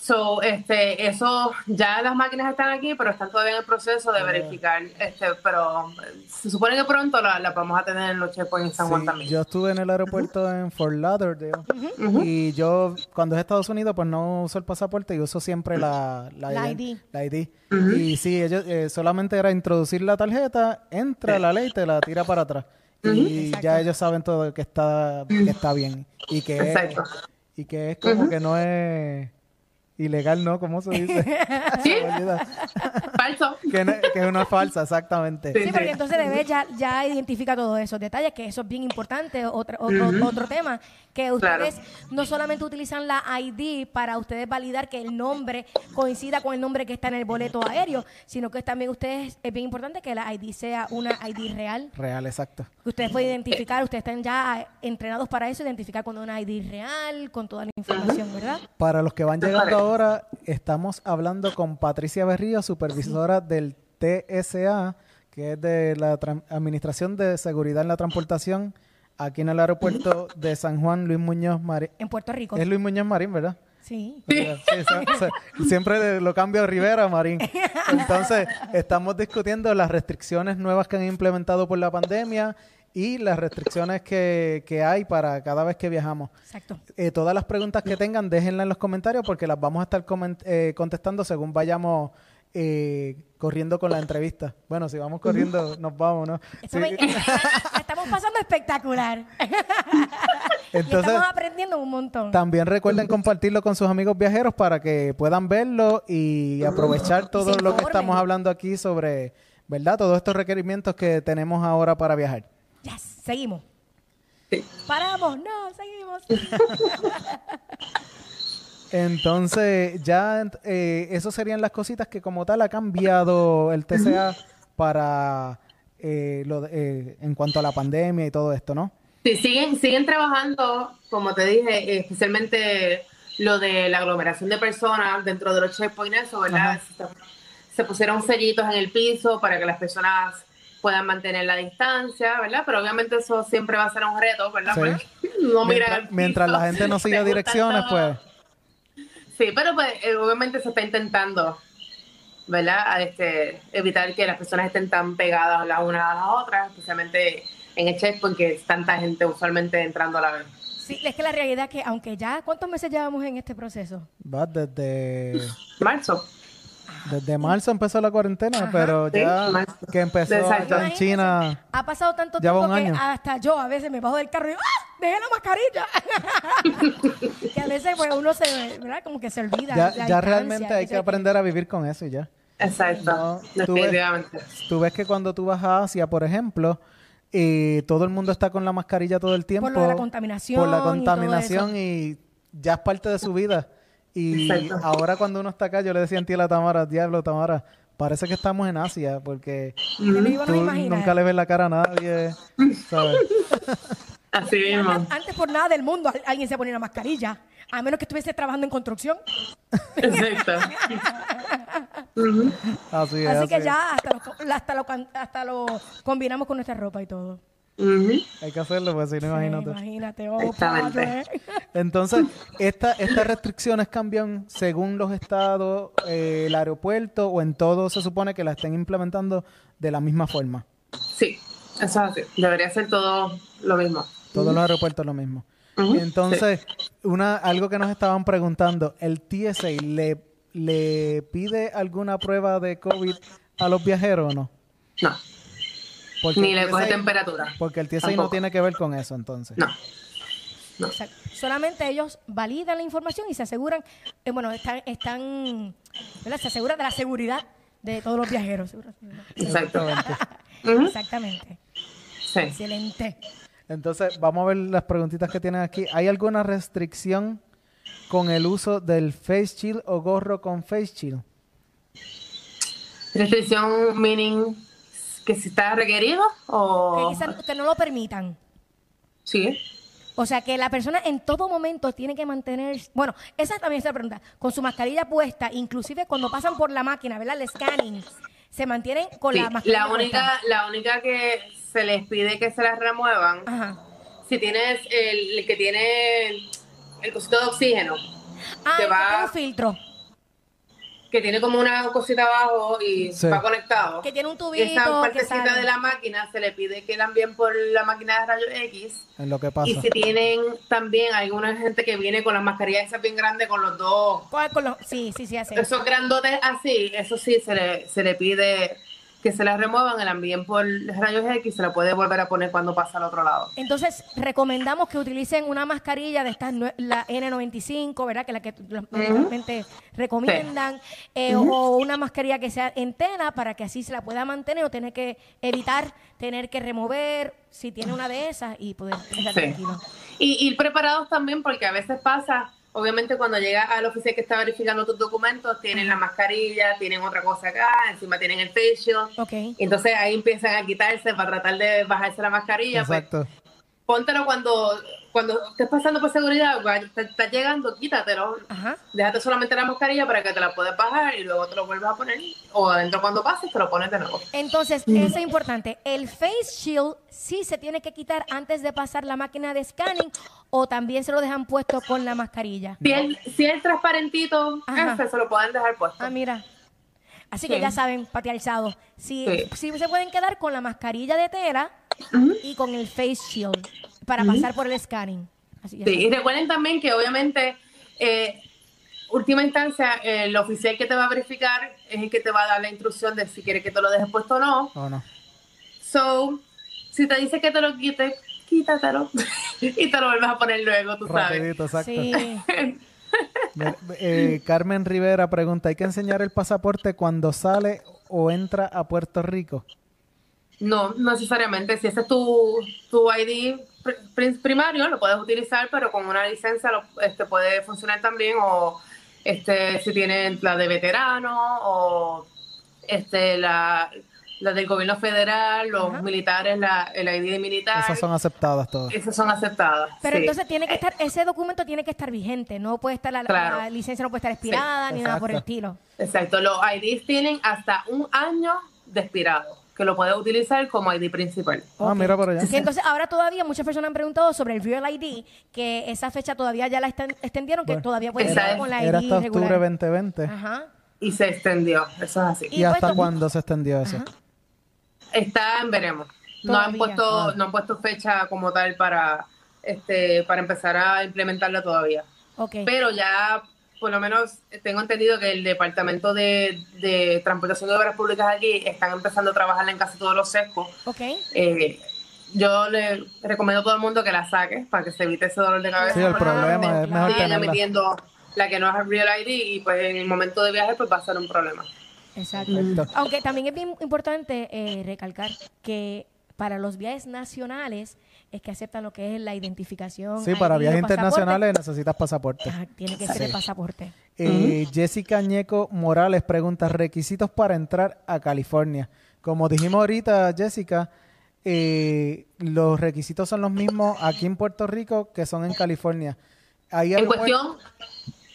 So, este, eso, ya las máquinas están aquí, pero están todavía en el proceso de verificar, este, pero se supone que pronto la, la vamos a tener en los checkpoints en San Juan Sí, también. yo estuve en el aeropuerto en Fort Lauderdale y yo cuando es Estados Unidos pues no uso el pasaporte y uso siempre la, La ID. la ID. Y sí, ellos eh, solamente era introducir la tarjeta, entra la ley y te la tira para atrás. Y Exacto. ya ellos saben todo que está, que está bien y que, es, y que es como que no es ilegal, ¿no? ¿Cómo se dice? ¿Sí? Falso. que, no, que no es falsa, exactamente. Sí. Sí, porque entonces ya, ya identifica todos esos detalles, que eso es bien importante. Otro, otro, otro tema, que ustedes no solamente utilizan la ID para ustedes validar que el nombre coincida con el nombre que está en el boleto aéreo, sino que también ustedes, es bien importante que la ID sea una ID real, Real, exacto. que ustedes pueden identificar, ustedes están ya entrenados para eso, identificar cuando una ID real, con toda la información, ¿verdad? Para los que van llegando ahora, estamos hablando con Patricia Berrío, supervisora del TSA, que es de la Tran- Administración de Seguridad en la Transportación, aquí en el aeropuerto de San Juan, Luis Muñoz Marín. En Puerto Rico. Es Luis Muñoz Marín, ¿verdad? Sí. Sí, siempre lo cambio a Rivera Marín. Entonces, estamos discutiendo las restricciones nuevas que han implementado por la pandemia y las restricciones que, que hay para cada vez que viajamos. Exacto. Eh, todas las preguntas que tengan, déjenlas en los comentarios porque las vamos a estar coment- eh, contestando según vayamos eh, corriendo con la entrevista. Bueno, si vamos corriendo, nos vamos, ¿no? Esto Sí. me- estamos pasando espectacular. y Entonces, estamos aprendiendo un montón. también recuerden compartirlo con sus amigos viajeros para que puedan verlo y aprovechar todo lo que estamos hablando aquí sobre, ¿verdad? Todos estos requerimientos que tenemos ahora para viajar. Yes, seguimos. Sí. Paramos, no, seguimos. Entonces, ya eh, eso serían las cositas que como tal ha cambiado el TCA para eh, lo de- eh, en cuanto a la pandemia y todo esto, ¿no? Sí, siguen, siguen trabajando, como te dije, especialmente lo de la aglomeración de personas dentro de los checkpoints, ¿verdad? Se pusieron sellitos en el piso para que las personas puedan mantener la distancia, ¿verdad? Pero obviamente eso siempre va a ser un reto, ¿verdad? Pues, no mientras, mientras la gente no siga direcciones, pues. Sí, pero pues eh, obviamente se está intentando, ¿verdad? Este, evitar que las personas estén tan pegadas las unas a las otras, especialmente en el checkpoint que es tanta gente usualmente entrando a la vez. Sí, es que la realidad es que aunque ya, ¿cuántos meses llevamos en este proceso? Va desde... Marzo. Desde marzo empezó la cuarentena, pero ya que empezó en China. Ha pasado tanto tiempo que hasta yo a veces me bajo del carro y digo, ¡ah! ¡Dejé la mascarilla! que a veces pues, uno se, ¿verdad? Como que se olvida. Ya, ya realmente hay que aprender a vivir con eso y ya. Exacto, tú, ves, tú ves que cuando tú vas a Asia, por ejemplo, y todo el mundo está con la mascarilla todo el tiempo. Por la contaminación. Por la contaminación y, ya es parte de su vida. Y ahora cuando uno está acá, yo le decía a ti a la Tamara, diablo, Tamara, parece que estamos en Asia, porque tú nunca le ves la cara a nadie, ¿sabes? Así mismo. Antes, por nada del mundo alguien se ponía una mascarilla, a menos que estuviese trabajando en construcción. Exacto. así, así, que ya hasta lo, hasta, lo, hasta lo combinamos con nuestra ropa y todo. Hay que hacerlo, pues si no, imagínate. Imagínate, oh, Entonces, esta, ¿estas restricciones cambian según los estados, eh, el aeropuerto o en todo se supone que la estén implementando de la misma forma? Sí, eso es así. Debería ser todo lo mismo. Todos los aeropuertos lo mismo. Entonces, una algo que nos estaban preguntando, ¿el TSA le, le pide alguna prueba de COVID a los viajeros o no? No. Ni le coge temperatura. Porque el TSA no tiene que ver con eso, entonces. No. Solamente ellos validan la información y se aseguran, eh, bueno, están, están se aseguran de la seguridad de todos los viajeros. Exactamente. Exactamente. Sí. Excelente. Entonces, vamos a ver las preguntitas que tienen aquí. ¿Hay alguna restricción con el uso del face shield o gorro con face shield? Restricción meaning que si está requerido o... Que, no lo permitan. Sí. O sea, que la persona en todo momento tiene que mantener, bueno, esa también es la pregunta, con su mascarilla puesta, inclusive cuando pasan por la máquina, ¿verdad? El scanning, se mantienen con la mascarilla la única, La única que se les pide que se las remuevan, si tienes el, que tiene el cosito de oxígeno, ah, que va... un filtro que tiene como una cosita abajo y va conectado. Que tiene un tubito. Esa partecita de la máquina se le pide que la envíen por la máquina de rayos X. Es lo que pasa. Y si tienen también alguna gente que viene con las mascarillas esas bien grandes con los dos. Con los, sí, sí, sí, así. Esos grandotes así, eso sí se le, se le pide que se la remuevan, la envíen por rayos X, se la puede volver a poner cuando pasa al otro lado. Entonces, recomendamos que utilicen una mascarilla de estas, la N95, ¿verdad? Que la que normalmente recomiendan, eh, o una mascarilla que sea entera para que así se la pueda mantener o tener que evitar tener que remover si tiene una de esas y poder estar tranquilo. Y ir preparados también porque a veces pasa obviamente cuando llega al oficial que está verificando tus documentos, tienen la mascarilla, tienen otra cosa acá, encima tienen el facial. Okay. entonces ahí empiezan a quitarse para tratar de bajarse la mascarilla. Pues, Exacto. Póntelo cuando cuando estés pasando por seguridad, te está llegando, quítatelo. Déjate solamente la mascarilla para que te la puedas bajar y luego te lo vuelvas a poner. O adentro cuando pases te lo pones de nuevo. Entonces, eso es importante. El face shield sí se tiene que quitar antes de pasar la máquina de scanning o también se lo dejan puesto con la mascarilla. Si es, transparentito, se lo pueden dejar puesto. Ah, mira. Así que ya saben, patealizado. Si, si se pueden quedar con la mascarilla de tela y con el face shield para pasar por el scanning. sí, y recuerden también que obviamente, eh, última instancia, el oficial que te va a verificar es el que te va a dar la instrucción de si quiere que te lo dejes puesto o no. O no. So, si te dice que te lo quite, quítatelo y te lo vuelves a poner luego, tú Rapidito, Exacto. Sí. Eh, Carmen Rivera pregunta, ¿hay que enseñar el pasaporte cuando sale o entra a Puerto Rico? No, no necesariamente. Si ese es tu, tu ID primario, lo puedes utilizar, pero con una licencia lo, este, puede funcionar también. O este, si tienes la de veterano o este, la, las del gobierno federal, los Ajá. militares, la, el ID militar. Esas son aceptadas todas. esas son aceptadas. Pero sí. entonces tiene que estar, ese documento tiene que estar vigente, no puede estar, la, Claro. la licencia no puede estar expirada ni nada por el exacto. estilo. Exacto, los IDs tienen hasta un año de expirado, que lo puedes utilizar como ID principal. Ah, mira por allá. Sí, entonces ahora todavía muchas personas han preguntado sobre el Real ID, que esa fecha todavía ya la exten- extendieron, que Bueno, todavía puede ser con la Era ID hasta octubre regular. 2020. Ajá. Y se extendió, eso es así. ¿Y, Y hasta pues, cuándo se extendió eso? Ajá. Está en veremos. No han puesto, Ah. no han puesto fecha como tal para este, para empezar a implementarla todavía. Ok. Pero ya, por lo menos, tengo entendido que el Departamento de, de Transportación de Obras Públicas aquí están empezando a trabajar en casi todos los sescos. ok. Eh, yo le recomiendo a todo el mundo que la saque para que se evite ese dolor de cabeza. Sí, el problema es mejor tenerla. emitiendo la que no es Real ID y pues en el momento de viaje pues va a ser un problema. Exacto. Aunque también es bien importante eh, recalcar que para los viajes nacionales es que aceptan lo que es la identificación. Sí, para viajes internacionales necesitas pasaporte. Ajá, tiene que ser el pasaporte. Eh, Jessica Ñeco Morales pregunta requisitos para entrar a California. Como dijimos ahorita, Jessica, eh, los requisitos son los mismos aquí en Puerto Rico que son en California. Ahí En cuestión,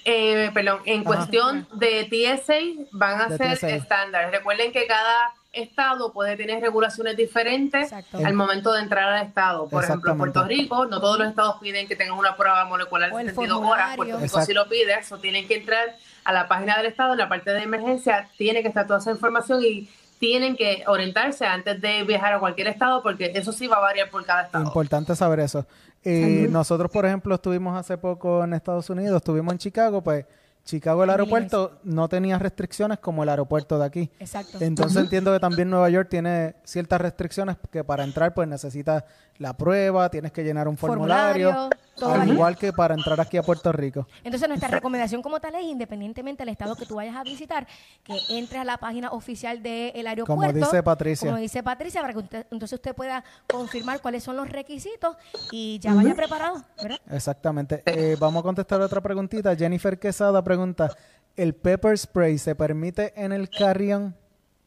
eh, perdón, en Ajá. cuestión de TSA van a De ser estándares. Recuerden que cada estado puede tener regulaciones diferentes Exacto. al momento de entrar al estado. Por ejemplo, en Puerto. Rico, no todos los estados piden que tengan una prueba molecular de 72 horas. Puerto Rico sí lo pide, eso tienen que entrar a la página del estado, en la parte de emergencia, tiene que estar toda esa información y tienen que orientarse antes de viajar a cualquier estado porque eso sí va a variar por cada estado. Importante saber eso. Eh, nosotros, por ejemplo, estuvimos hace poco en Estados Unidos, estuvimos en Chicago, pues Chicago el aeropuerto no tenía restricciones como el aeropuerto de aquí. Exacto. Entonces entiendo que también Nueva York tiene ciertas restricciones que para entrar pues necesitas la prueba, tienes que llenar un formulario, Formulario, todo al ahí. igual que para entrar aquí a Puerto Rico. Entonces, nuestra recomendación como tal es, independientemente del estado que tú vayas a visitar, que entres a la página oficial del aeropuerto. dice Patricia. Como dice Patricia, para que usted- entonces usted pueda confirmar cuáles son los requisitos y ya vaya preparado, ¿verdad? Exactamente. Eh, vamos a contestar otra preguntita. Jennifer Quesada pregunta, ¿el pepper spray se permite en el carry-on?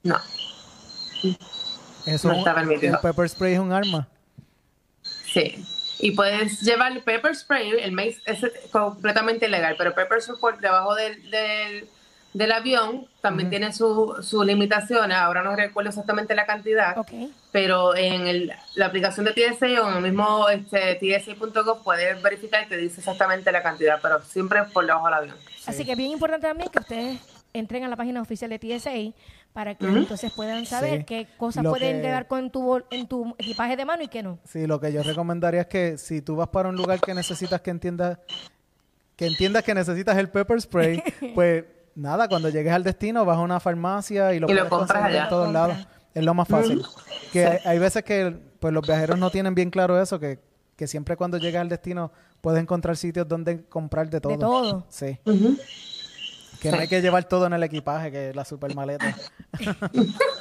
No. ¿Es No está permitido. ¿El pepper spray es un arma? Sí. Y puedes llevar el pepper spray, el mace es completamente ilegal, pero pepper spray por debajo del, del, del avión también tiene sus su limitaciones. Ahora no recuerdo exactamente la cantidad, pero en el- la aplicación de TSA o en el mismo este, TSA.gov puedes verificar que dice exactamente la cantidad, pero siempre por debajo del avión. Así que es bien importante también que ustedes entren a la página oficial de TSA para que entonces puedan saber Sí. qué cosas Lo pueden que- llevar con tu, bol- en tu equipaje de mano y qué no. Sí, lo que yo recomendaría es que si tú vas para un lugar que necesitas que entiendas que entiendas que necesitas el pepper spray, pues nada, cuando llegues al destino vas a una farmacia y lo Y lo puedes compras en todos Compra. lados. Es lo más fácil. Que hay, hay veces que pues los viajeros no tienen bien claro eso, que, que siempre cuando llegas al destino puedes encontrar sitios donde comprar de todo. De todo. Sí. Que no hay que llevar todo en el equipaje, que es la super maleta.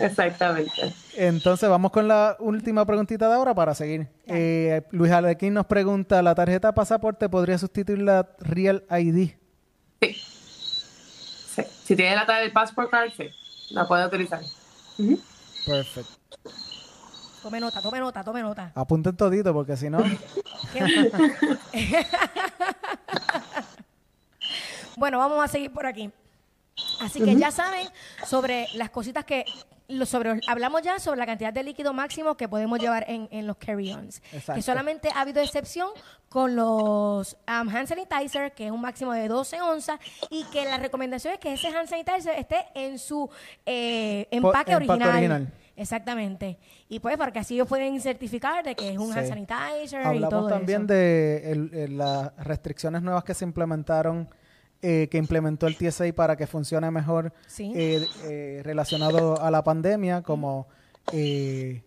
Exactamente. Entonces vamos con la última preguntita de ahora para seguir. Eh, Luis Alequín nos pregunta, ¿la tarjeta de pasaporte podría sustituir la Real ID? Sí. Sí. Si tienes la del passport card, sí, la puedes utilizar. Perfecto. Tome nota, tome nota, tome nota. Apunten todito porque si no... ¿Qué- bueno, vamos a seguir por aquí. Así que ya saben sobre las cositas que lo- sobre hablamos ya sobre la cantidad de líquido máximo que podemos llevar en, en los carry-ons. Que solamente ha habido excepción con los um, hand sanitizer, que es un máximo de 12 onzas, y que la recomendación es que ese hand sanitizer esté en su eh, empaque, original. original. Exactamente. Y pues para que así ellos pueden certificar de que es un Sí. hand sanitizer y todo también eso. de el- el- las restricciones nuevas que se implementaron, eh, que implementó el TSA para que funcione mejor Sí. eh, eh, relacionado a la pandemia, como eh,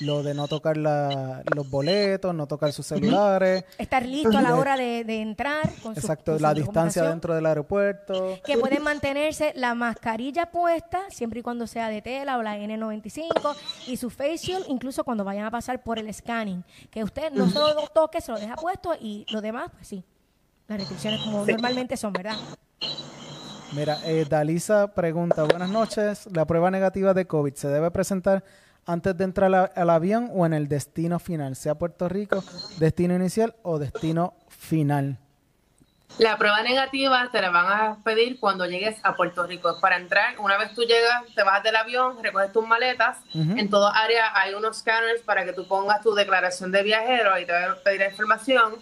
lo de no tocar la- los boletos, no tocar sus celulares, Estar listo a la hora de, de entrar con su exacto, su la distancia dentro del aeropuerto. que pueden mantenerse la mascarilla puesta siempre y cuando sea de tela o la N95 y su face shield incluso cuando vayan a pasar por el scanning. Que usted no se lo toque se lo deja puesto y lo demás pues sí las restricciones como normalmente son verdad Mira, eh, Dalisa pregunta, buenas noches, ¿la prueba negativa de COVID se debe presentar antes de entrar a- al avión o en el destino final, sea Puerto Rico, destino inicial o destino final? La prueba negativa te la van a pedir cuando llegues a Puerto Rico. Para entrar, una vez tú llegas, te bajas del avión, recoges tus maletas. En toda área hay unos scanners para que tú pongas tu declaración de viajero y te van a pedir la información.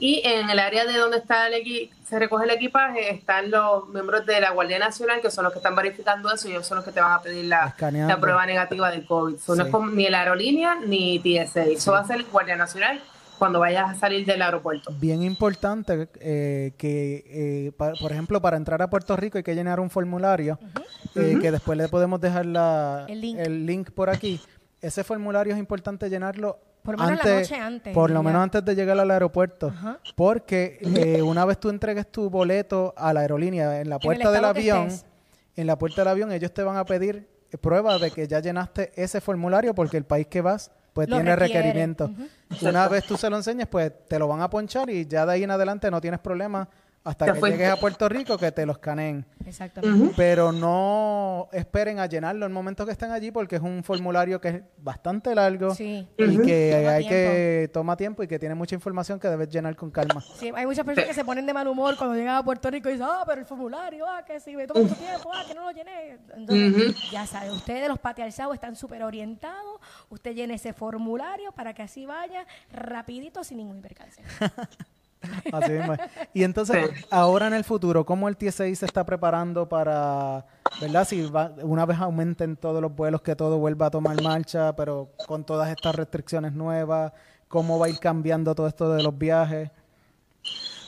Y en el área de donde está el se recoge el equipaje están los miembros de la Guardia Nacional que son los que están verificando eso y ellos son los que te van a pedir la, prueba negativa del COVID. So, No es como ni la aerolínea ni TSA. Eso va a ser Guardia Nacional cuando vayas a salir del aeropuerto. Bien importante eh, que, eh, pa- por ejemplo, para entrar a Puerto Rico hay que llenar un formulario eh, que después le podemos dejar la, El link. link por aquí. Ese formulario es importante llenarlo Por lo menos la noche antes, Por lo ya. menos antes de llegar al aeropuerto. Ajá. Porque eh, una vez tú entregues tu boleto a la aerolínea en la puerta del avión, en la puerta del avión ellos te van a pedir prueba de que ya llenaste ese formulario porque el país que vas pues Lo tiene requiere. requerimientos. Una vez tú se lo enseñes, pues te lo van a ponchar y ya de ahí en adelante no tienes problema hasta que llegues a Puerto Rico que te lo escaneen. Exactamente. Pero no esperen a llenarlo el momento que estén allí porque es un formulario que es bastante largo Sí. y que Toma hay que toma tiempo y que tiene mucha información que debes llenar con calma. Sí, hay muchas personas que se ponen de mal humor cuando llegan a Puerto Rico y dicen, ah, pero el formulario, ah, que si me toma mucho tiempo, ah, que no lo llené. Entonces, ya sabe, ustedes los patriarzados están súper orientados, usted llene ese formulario para que así vaya rapidito sin ningún percance. Así mismo es. Y entonces, Sí. ahora en el futuro, ¿cómo el TSI se está preparando para, verdad? Si va- una vez aumenten todos los vuelos, que todo vuelva a tomar marcha, pero con todas estas restricciones nuevas, ¿cómo va a ir cambiando todo esto de los viajes?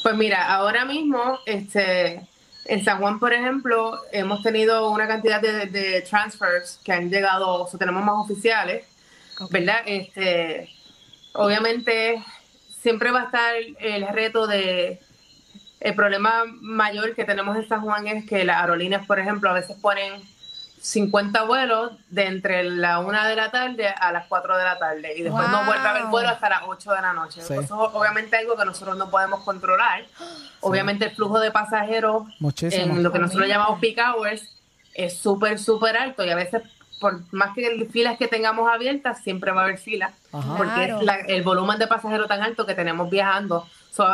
Pues mira, ahora mismo, este, en San Juan, por ejemplo, hemos tenido una cantidad de, de transfers que han llegado, o sea, tenemos más oficiales, ¿verdad? Este, obviamente, siempre va a estar el reto de, el problema mayor que tenemos en San Juan es que las aerolíneas, por ejemplo, a veces ponen 50 vuelos de entre la 1 de la tarde a las 4 de la tarde y después no vuelve a haber vuelo hasta las 8 de la noche. Sí. Eso es obviamente algo que nosotros no podemos controlar. Obviamente el flujo de pasajeros Muchísimo. en lo que nosotros llamamos peak hours es súper, súper alto y a veces por más que filas que tengamos abiertas, siempre va a haber filas Ajá. porque Claro. es la- el volumen de pasajeros tan alto que tenemos viajando. So,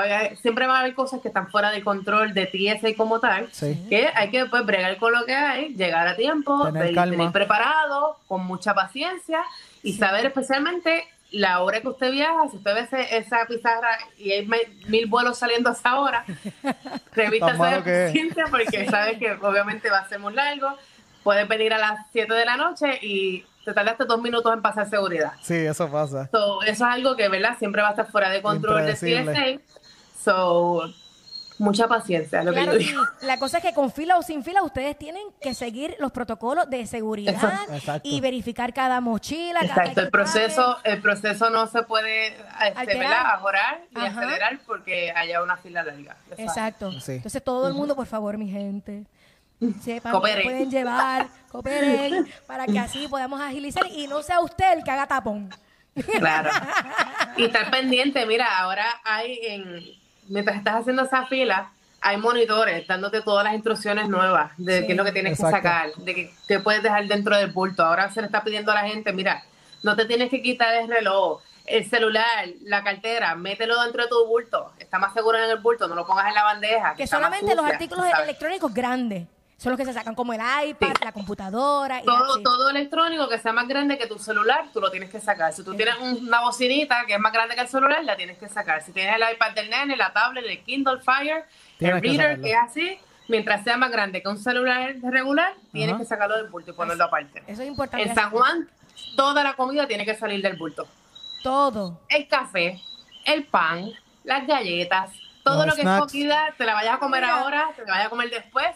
siempre va a haber cosas que están fuera de control de TSA como tal, Sí. que hay que pues, bregar con lo que hay, llegar a tiempo, Tener preparado, con mucha paciencia y saber especialmente la hora que usted viaja, si usted ve esa pizarra y hay mil vuelos saliendo a esa hora, revista paciencia porque sabe que obviamente va a ser muy largo, puedes venir a las 7 de la noche y te tardaste dos minutos en pasar seguridad. Sí, eso pasa. So, eso es algo que, ¿verdad? Siempre va a estar fuera de control de Impredecible. TSA. So, mucha paciencia, es lo Claro, que yo digo. la cosa es que con fila o sin fila ustedes tienen que seguir los protocolos de seguridad Exacto. Y verificar cada mochila. cada Exacto, el equipaje. proceso, el proceso no se puede este, ajorar y Ajá. acelerar porque haya una fila larga. Exacto. Sí. Entonces todo el mundo, por favor, mi gente, sepan Cooperen. que pueden llevar, cooperen, para que así podamos agilizar y no sea usted el que haga tapón. Claro. Y estar pendiente, mira, ahora hay en, mientras estás haciendo esa fila, hay monitores dándote todas las instrucciones nuevas de Sí. qué es lo que tienes Exacto. que sacar, de qué, qué puedes dejar dentro del bulto. Ahora se le está pidiendo a la gente, mira, no te tienes que quitar el reloj, el celular, la cartera, mételo dentro de tu bulto. Está más seguro en el bulto, no lo pongas en la bandeja. Que solamente los artículos ¿sabes? electrónicos grandes son los que se sacan, como el iPad, Sí. la computadora. Y todo, todo electrónico que sea más grande que tu celular, tú lo tienes que sacar. Si tú tienes un- una bocinita que es más grande que el celular, la tienes que sacar. Si tienes el iPad del nene, la tablet, el Kindle Fire, Tienes el reader, que es así, mientras sea más grande que un celular regular, tienes Ajá. que sacarlo del bulto y ponerlo aparte. Eso es importante. En San Juan, toda la comida tiene que salir del bulto. Todo. El café, el pan, las galletas, todo Los lo que snacks. es comida, te la vayas a comer Mira. ahora, te la vayas a comer después,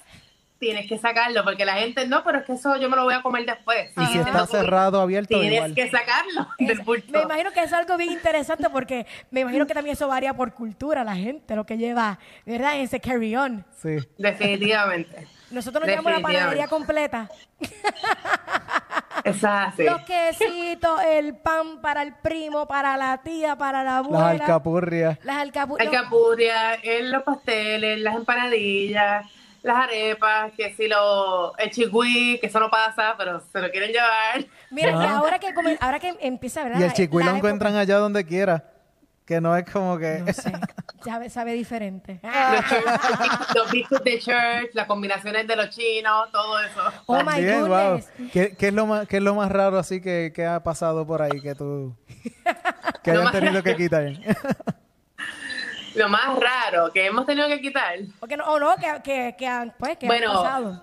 tienes que sacarlo, porque la gente, no, pero es que eso yo me lo voy a comer después. Y si está cerrado, abierto, Tienes igual. que sacarlo del bulto. me imagino que es algo bien interesante porque me imagino que también eso varía por cultura, la gente, lo que lleva, ¿verdad? En ese carry-on. Sí. Definitivamente. Nosotros nos llamamos la panadería completa. Así. Los quesitos, el pan para el primo, para la tía, para la abuela. Las alcapurrias. Las alcapu- Hay no, capurria, en los pasteles, las empanadillas, las arepas, que si lo, el chigüí, que eso no pasa, pero se lo quieren llevar. Mira, Ah. ahora que, come- ahora que empieza, ¿verdad? Y el chicuí La lo época- encuentran allá donde quiera. Que no es como que... No sé, sabe, sabe diferente. Los, biscuits de church, las combinaciones de los chinos, todo eso. Oh my También, wow. goodness. ¿Qué, qué es lo más, ¿Qué es lo más raro así que, que ha pasado por ahí que tú... Que Lo hayan más tenido que quitar? Lo más raro que hemos tenido que quitar. Porque no, o no, que, que, que han, pues, que Bueno, han pasado.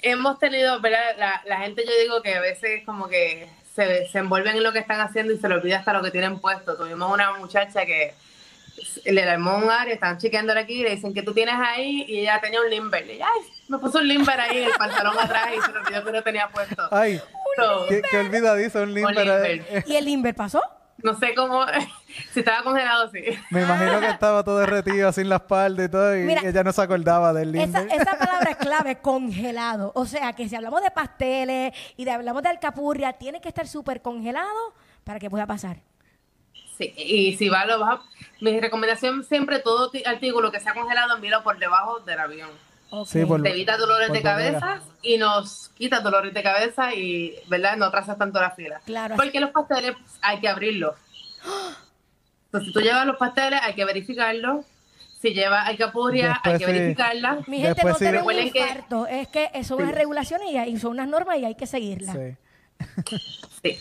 Hemos tenido, ¿verdad? La, la gente, yo digo que a veces como que se, se envuelven en lo que están haciendo y se les olvida hasta lo que tienen puesto. Tuvimos una muchacha que le armó un área, estaban chequeándole aquí y le dicen que tú tienes ahí y ella tenía un limber. Y ella, ay, me puso un limber ahí en el pantalón atrás y se le olvidó que no tenía puesto. Ay, So, qué, qué olvidadizo un limber. limber. ¿Y el Inver pasó? No sé cómo, si estaba congelado, sí. Me imagino que estaba todo derretido así en la espalda y todo y Mira, ella no se acordaba del Esa, limber. esa palabra es clave, congelado. O sea, que si hablamos de pasteles y de hablamos de alcapurria, tiene que estar súper congelado para que pueda pasar. Sí, y si va, lo vas a- mi recomendación siempre, todo artículo que sea congelado, envíalo por debajo del avión. Ok. Sí, por- Te evita dolores de cabeza y nos quita dolores de cabeza y, ¿verdad? No trazas tanto la fila. Claro, Porque los pasteles hay que abrirlos. Entonces, si tú llevas los pasteles, hay que verificarlos. Si llevas alcapurria, hay que sí. verificarla. Mi gente Después no sí- tiene un Recuerden que- infarto, es que son unas regulaciones y, y son unas normas y hay que seguirlas. Sí. Sí.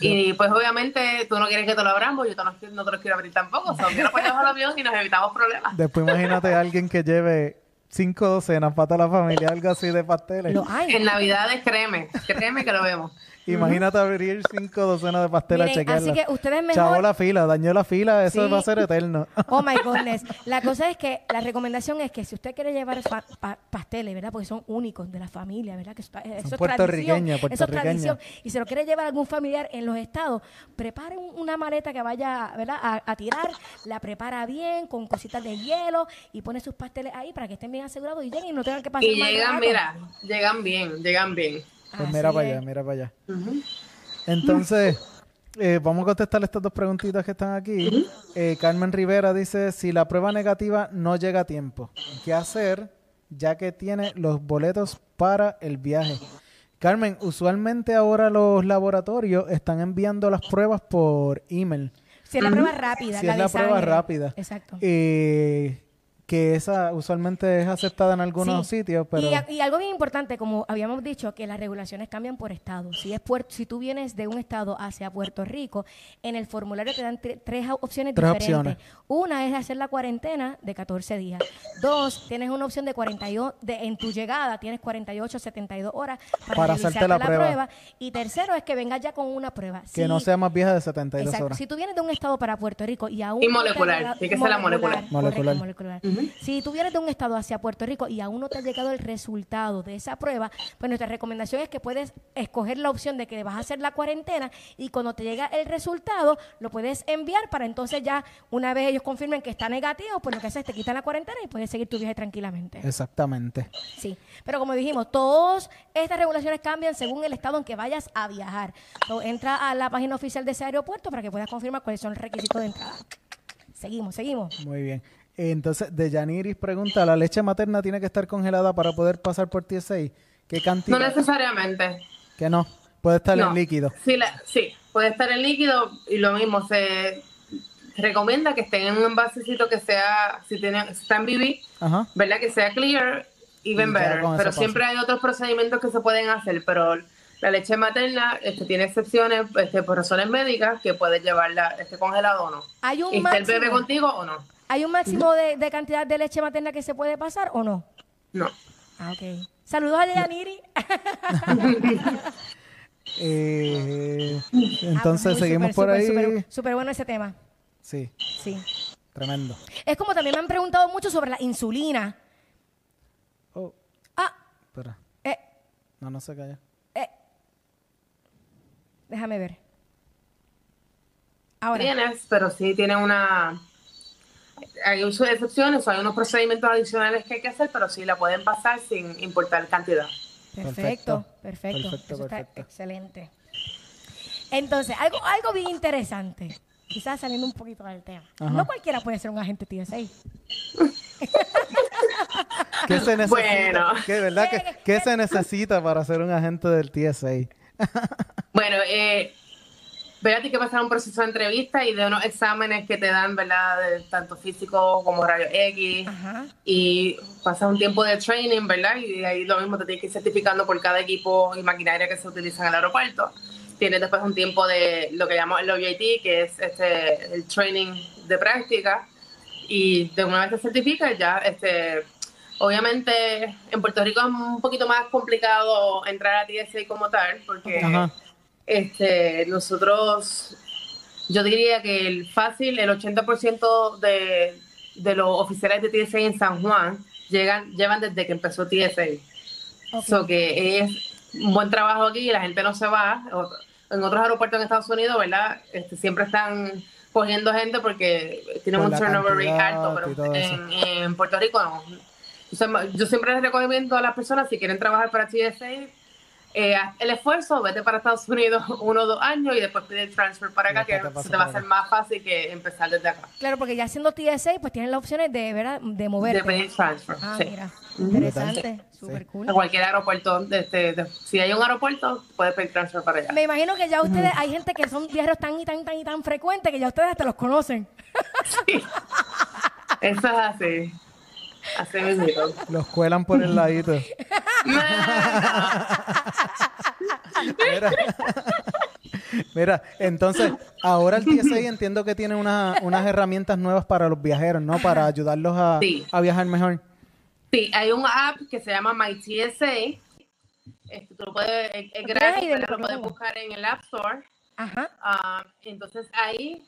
Y pues obviamente tú no quieres que te lo abramos, yo te lo- no te los quiero abrir tampoco. O sea, yo lo ponemos al avión y nos evitamos problemas. Después imagínate a alguien que lleve cinco docenas para toda la familia, algo así de pasteles. Hay. En Navidades, créeme, créeme que lo vemos. Imagínate abrir cinco docenas de pasteles a Miren, chequearlas. así que ustedes mejor- Chavó la fila, dañó la fila, eso Sí. va a ser eterno. Oh my goodness. La cosa es que la recomendación es que si usted quiere llevar fa- pa- pasteles, ¿verdad? Porque son únicos de la familia, ¿verdad? Que eso, eso es tradición. Eso es tradición. Y se lo quiere llevar algún familiar en los estados, prepare un- una maleta que vaya, ¿verdad? A, a tirar, la prepara bien con cositas de hielo y pone sus pasteles ahí para que estén bien asegurados y lleguen y no tengan que pasar Y mal llegan, rato. mira, llegan bien, llegan bien. Pues mira para allá, mira para allá. Entonces, eh, vamos a contestar estas dos preguntitas que están aquí. Eh, Carmen Rivera dice, si la prueba negativa no llega a tiempo, ¿qué hacer ya que tiene los boletos para el viaje? Carmen, usualmente ahora los laboratorios están enviando las pruebas por email. Si es la prueba rápida. Si la es la prueba rápida. Exacto. Eh, que esa usualmente es aceptada en algunos Sí. sitios, pero... Y, y algo bien importante, como habíamos dicho, que las regulaciones cambian por estado. Si es Puer- si tú vienes de un estado hacia Puerto Rico, en el formulario te dan tre- tres opciones Tres diferentes. opciones. Una es hacer la cuarentena de 14 días. Dos, tienes una opción de 48, de, en tu llegada tienes 48, 72 horas para, Para realizarte hacerte la prueba. Y tercero es que vengas ya con una prueba. que Si- no sea más vieja de 72 Exacto. horas. Si tú vienes de un estado para Puerto Rico y aún Y molecular, tiene que ser la molecular. correcto, Molecular. molecular. Si tú vienes de un estado hacia Puerto Rico y aún no te ha llegado el resultado de esa prueba, pues nuestra recomendación es que puedes escoger la opción de que vas a hacer la cuarentena y cuando te llega el resultado lo puedes enviar para entonces ya una vez ellos confirmen que está negativo, pues lo que haces es te quitan la cuarentena y puedes seguir tu viaje tranquilamente. Exactamente. Sí, pero como dijimos, todas estas regulaciones cambian según el estado en que vayas a viajar. So, entra a la página oficial de ese aeropuerto para que puedas confirmar cuáles son los requisitos de entrada. Seguimos, seguimos. Muy bien. Entonces, de Yaniris pregunta, ¿la leche materna tiene que estar congelada para poder pasar por TSA? ¿Qué No cantidad? necesariamente. que no, puede estar No. en líquido. Sí, la- sí, puede estar en líquido y lo mismo, se recomienda que estén en un envasecito que sea, si tienen, si está en BB, Ajá. ¿verdad? Que sea clear, even Y better. Pero siempre hay otros procedimientos que se pueden hacer, pero la leche materna este, tiene excepciones este, por razones médicas que puedes llevarla este, congelado o no. Hay un ¿Y está el bebé contigo o no? ¿Hay un máximo de, de cantidad de leche materna que se puede pasar o no? No. Ah, ok. Saludos a Yaniri. Eh, Ah, entonces, muy seguimos por ahí. súper bueno ese tema. Sí, Sí. tremendo. Es como también me han preguntado mucho sobre la insulina. Oh, Ah, espera. eh, No, no se calla. eh. Déjame ver. Ahora. Tienes, pero sí tiene una... Hay uso de excepciones o hay unos procedimientos adicionales que hay que hacer, pero sí la pueden pasar sin importar cantidad. Perfecto, Perfecto. perfecto. Perfecto, Eso está perfecto. excelente. Entonces, algo, algo bien interesante. Quizás saliendo un poquito del tema. Ajá. No cualquiera puede ser un agente TSA. ¿Qué se necesita? Bueno. ¿Qué, ¿verdad? ¿Qué, qué se necesita para ser un agente del TSA? Bueno, eh, ¿verdad? Tienes que pasar un proceso de entrevista y de unos exámenes que te dan, ¿verdad? De tanto físico como radio X. Ajá. Y pasas un tiempo de training, ¿verdad? Y ahí lo mismo te tienes que ir certificando por cada equipo y maquinaria que se utiliza en el aeropuerto. Tienes después un tiempo de lo que llamamos el OJT, que es este, el training de práctica. Y de una vez te certificas, ya, este, obviamente en Puerto Rico es un poquito más complicado entrar a TSA como tal, porque Ajá. Este, nosotros, yo diría que el fácil, el 80% de, de los oficiales de TSA en San Juan llegan, llevan desde que empezó TSA. Ok. So que es un buen trabajo aquí, la gente no se va. En otros aeropuertos en Estados Unidos, ¿verdad? Este, siempre están cogiendo gente porque tienen Por un turnover rate alto, pero en, en Puerto Rico no. O sea, yo siempre les recomiendo a las personas, si quieren trabajar para TSA, eh, haz el esfuerzo, vete para Estados Unidos uno o dos años y después pide el transfer para acá, que te se te va a hacer más fácil que empezar desde acá. Claro, porque ya siendo TSA, pues tienes las opciones de, ¿verdad? de moverte. De pedir transfer. Ah, sí. mira. Interesante. Súper cool. A cualquier aeropuerto, de este, de- si hay un aeropuerto, puedes pedir transfer para allá. Me imagino que ya ustedes, hay gente que son viajeros tan y tan y tan y tan frecuentes que ya ustedes hasta los conocen. Eso es así. Así mismo. Los cuelan por el ladito. Mira, Mira, entonces, ahora el TSA entiendo que tiene una- unas herramientas nuevas para los viajeros, ¿no? Para ayudarlos a, Sí. a viajar mejor. Sí, hay un app que se llama My TSA. Este, tú lo puedes, es, es Ok, gratis, lo puedes buscar en el App Store. Ajá. Ah, entonces ahí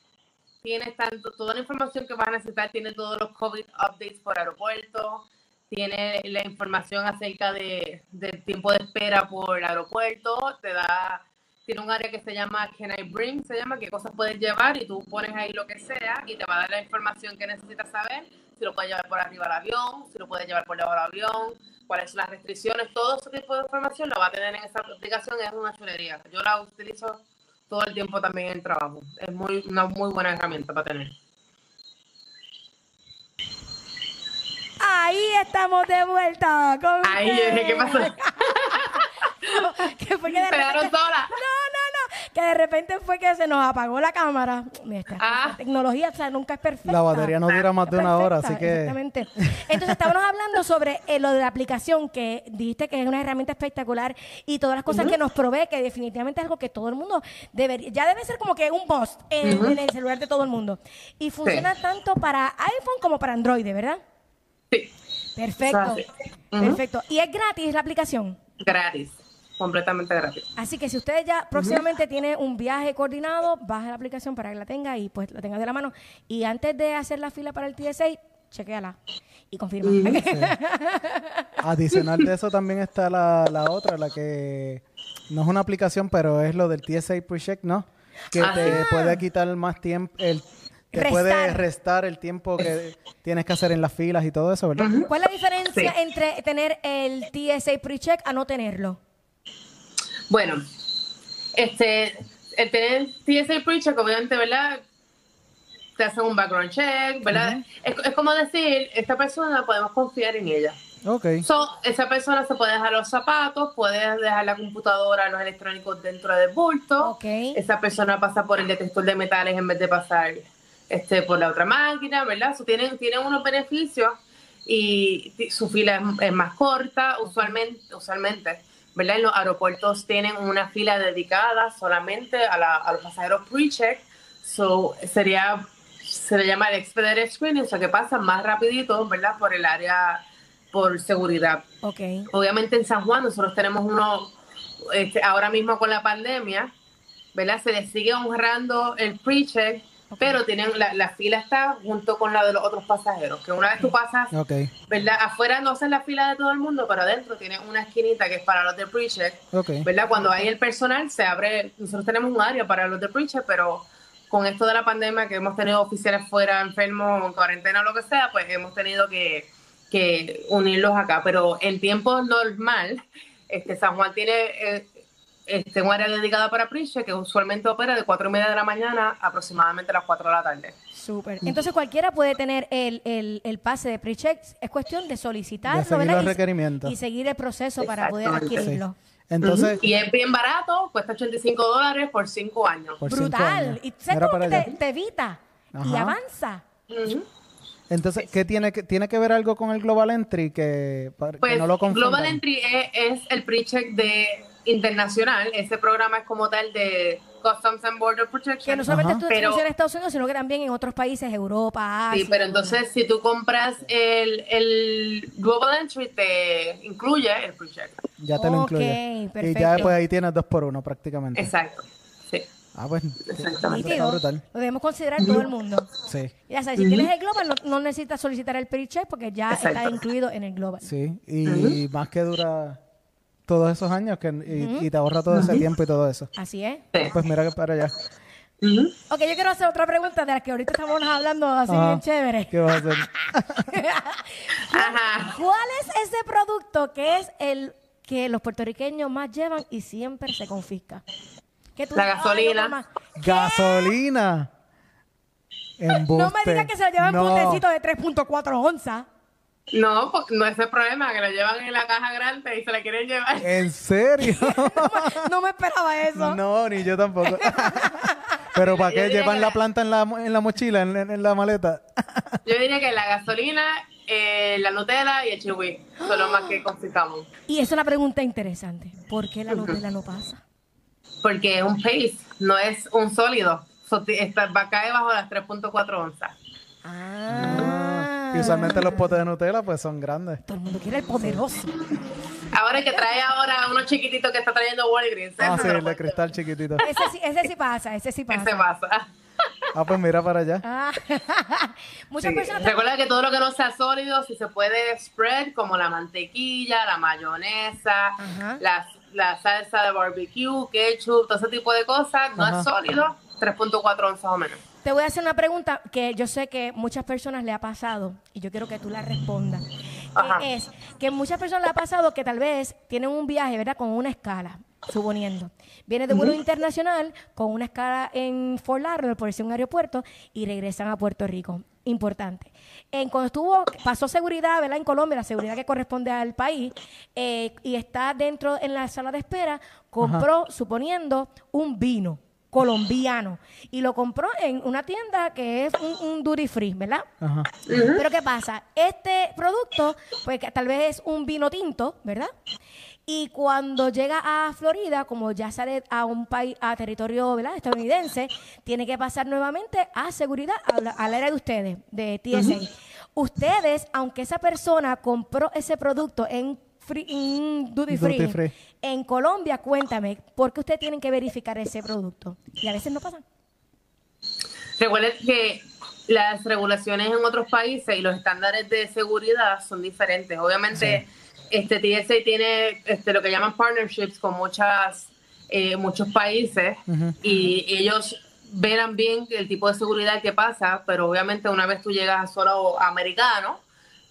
tienes tanto, toda la información que vas a necesitar, tiene todos los COVID updates por aeropuerto, tiene la información acerca de, del tiempo de espera por aeropuerto, te da, tiene un área que se llama Can I Bring, se llama, qué cosas puedes llevar y tú pones ahí lo que sea y te va a dar la información que necesitas saber, si lo puedes llevar por arriba del avión, si lo puedes llevar por debajo del avión, cuáles son las restricciones, todo ese tipo de información lo va a tener en esa aplicación, es una chulería. Yo la utilizo todo el tiempo también en el trabajo. Es muy, una muy buena herramienta para tener. Ahí estamos de vuelta. con Ahí, ¿qué pasó? que fue que de repente, solas. no, no, no, que de repente fue que se nos apagó la cámara. Esta Ah. tecnología, o sea, nunca es perfecta. La batería no dura más de una hora, así que... Exactamente. Entonces, estábamos hablando sobre eh, lo de la aplicación, que dijiste que es una herramienta espectacular y todas las cosas que nos provee, que definitivamente es algo que todo el mundo debería, ya debe ser como que un post en, en el celular de todo el mundo. Y funciona tanto para iPhone como para Android, ¿verdad? Sí, Perfecto. Perfecto. Y es gratis la aplicación. gratis. Completamente gratis. Así que si usted ya próximamente tiene un viaje coordinado, baje la aplicación para que la tenga y pues la tenga de la mano. Y antes de hacer la fila para el TSA, chequéala y confirma. Adicional de eso también está la, la otra, la que no es una aplicación, pero es lo del TSA Pre-Check, ¿no? Que Ah, te sí. puede quitar más tiempo, el, te Restar. puede restar el tiempo que tienes que hacer en las filas y todo eso, ¿verdad? ¿Cuál es la diferencia Sí. entre tener el TSA pre-check a no tenerlo? Bueno, este, el tener TSA Pre-Check, obviamente, ¿verdad? Te hacen un background check, ¿verdad? es, es como decir, esta persona podemos confiar en ella. Ok. So, esa persona se puede dejar los zapatos, puede dejar la computadora, los electrónicos dentro del bulto. Ok. Esa persona pasa por el detector de metales en vez de pasar este, por la otra máquina, ¿verdad? So, tienen, tienen unos beneficios y su fila es, es más corta, usualmente, usualmente, ¿verdad? En los aeropuertos tienen una fila dedicada solamente a, la- a los pasajeros pre-check. So, sería, se le llama el expedited screening, o sea que pasan más rapidito, ¿verdad? Por el área, por seguridad. Ok. Obviamente en San Juan nosotros tenemos uno, este, ahora mismo con la pandemia, ¿verdad? Se les sigue honrando el pre-check, pero tienen la, la fila está junto con la de los otros pasajeros, que una vez tú pasas. ¿verdad? Afuera no haces la fila de todo el mundo, pero adentro tienen una esquinita que es para los de pre-check, Ok. ¿verdad? Cuando hay el personal se abre, nosotros tenemos un área para los de pre-check, pero con esto de la pandemia que hemos tenido oficiales fuera enfermos, en cuarentena o lo que sea, pues hemos tenido que, que unirlos acá. Pero en tiempos normal, este San Juan tiene eh, este, un área dedicada para pre-check que usualmente opera de 4 y media de la mañana aproximadamente a las 4 de la tarde. Súper. Entonces cualquiera puede tener el, el, el pase de pre-check. Es cuestión de solicitarlo, De seguir ¿verdad? los Y- requerimientos. Y seguir el proceso para poder adquirirlo. Entonces. Y es bien barato, cuesta 85 dólares por 5 años. por cinco Brutal. años. Y ¿sabes cómo que te, te evita y avanza? Entonces, ¿qué tiene que, tiene que ver algo con el Global Entry que, Pues no lo confundan? Global Entry es, es el pre-check de internacional. Ese programa es como tal de Customs and Border Que Protection. no solamente Ajá. esto Pero- funciona en Estados Unidos, sino que también en otros países, Europa, Asia. Sí, pero entonces si tú compras el, el Global Entry te incluye el pre-check. Ya te lo incluye. Y perfecto. ya después ahí tienes dos por uno prácticamente. Exacto. Sí. Ah, pues. Exactamente. Está brutal. Lo debemos considerar todo el mundo. Sí, Ya sabes, si tienes el Global, no, no necesitas solicitar el pre-check porque ya está incluido en el Global. sí. Y más que dura todos esos años que, y, y te ahorra todo ese tiempo y todo eso. Así es. Sí. Pues mira que para allá. Ujú. Ok, yo quiero hacer otra pregunta de la que ahorita estamos hablando así Ajá. bien chévere. ¿Qué vas a hacer? Ajá. ¿Cuál es ese producto que es el que los puertorriqueños más llevan y siempre se confisca? Que tú La dices, "Ay, gasolina". no. Gasolina. Embuste. No me digas que se lo llevan No. en de 3.4 onzas. No, porque no es el problema, que lo llevan en la caja grande y se la quieren llevar. ¿En serio? No me esperaba eso. no, ni yo tampoco. Pero ¿para qué llevan que la la- planta en la, en la mochila, en, en la maleta? Yo diría que la gasolina, eh, la Nutella y el chihui son los más que confiscamos. Y esa es la pregunta interesante. ¿Por qué la Nutella no pasa? Porque es un paste, no es un sólido. So, ti- está, va a caer bajo las 3.4 onzas. Ah. Y usualmente los potes de Nutella pues son grandes. Todo el mundo quiere el poderoso. Ahora que trae ahora uno chiquitito que está trayendo Walgreens. Ah, ese sí, el de cristal chiquitito. Ese sí, ese sí pasa, ese sí. Ese pasa. Ah, pues mira para allá. Ah. Muchas Sí. personas Recuerda que todo lo que no sea sólido, si se puede spread, como la mantequilla, la mayonesa, la, la salsa de barbecue, ketchup, todo ese tipo de cosas, no Ajá. es sólido, 3.4 onzas o menos. Te voy a hacer una pregunta que yo sé que muchas personas le ha pasado y yo quiero que tú la respondas. Que es que muchas personas le ha pasado que tal vez tienen un viaje, ¿verdad? Con una escala, suponiendo. Viene de vuelo internacional con una escala en Fort Lauderdale, por decir un aeropuerto, y regresan a Puerto Rico. Importante. En, cuando estuvo, pasó seguridad, ¿verdad? En Colombia, la seguridad que corresponde al país, eh, y está dentro en la sala de espera, compró, suponiendo, un vino colombiano y lo compró en una tienda que es un, un duty free, ¿verdad? Ajá. Pero ¿qué pasa? Este producto, pues que tal vez es un vino tinto, ¿verdad? Y cuando llega a Florida, como ya sale a un país, a territorio ¿verdad? estadounidense, tiene que pasar nuevamente a seguridad, a la- al área de ustedes, de TSA. Ustedes, aunque esa persona compró ese producto en, free- en duty, Duty free, free. en Colombia, cuéntame, ¿por qué ustedes tienen que verificar ese producto? Y a veces no pasan. Recuerden que las regulaciones en otros países y los estándares de seguridad son diferentes. Obviamente, este TSA tiene este, lo que llaman partnerships con muchas eh, muchos países y ellos verán bien el tipo de seguridad que pasa, pero obviamente una vez tú llegas a solo americano,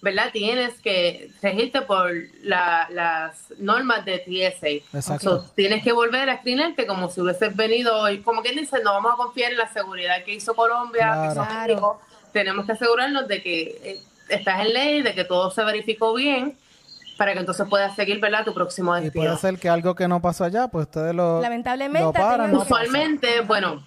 ¿verdad? Tienes que regirte por la- las normas de TSA. Exacto. So, tienes que volver a escrinarte como si hubieses venido, y como quien dice, no vamos a confiar en la seguridad que hizo Colombia, que hizo. México. Tenemos que asegurarnos de que eh, estás en ley, de que todo se verificó bien, para que entonces puedas seguir, ¿verdad? Tu próximo Y destino. puede ser que algo que no pasó allá, pues ustedes lo, Lamentablemente, lo paran. tengan- ¿no? Usualmente, bueno,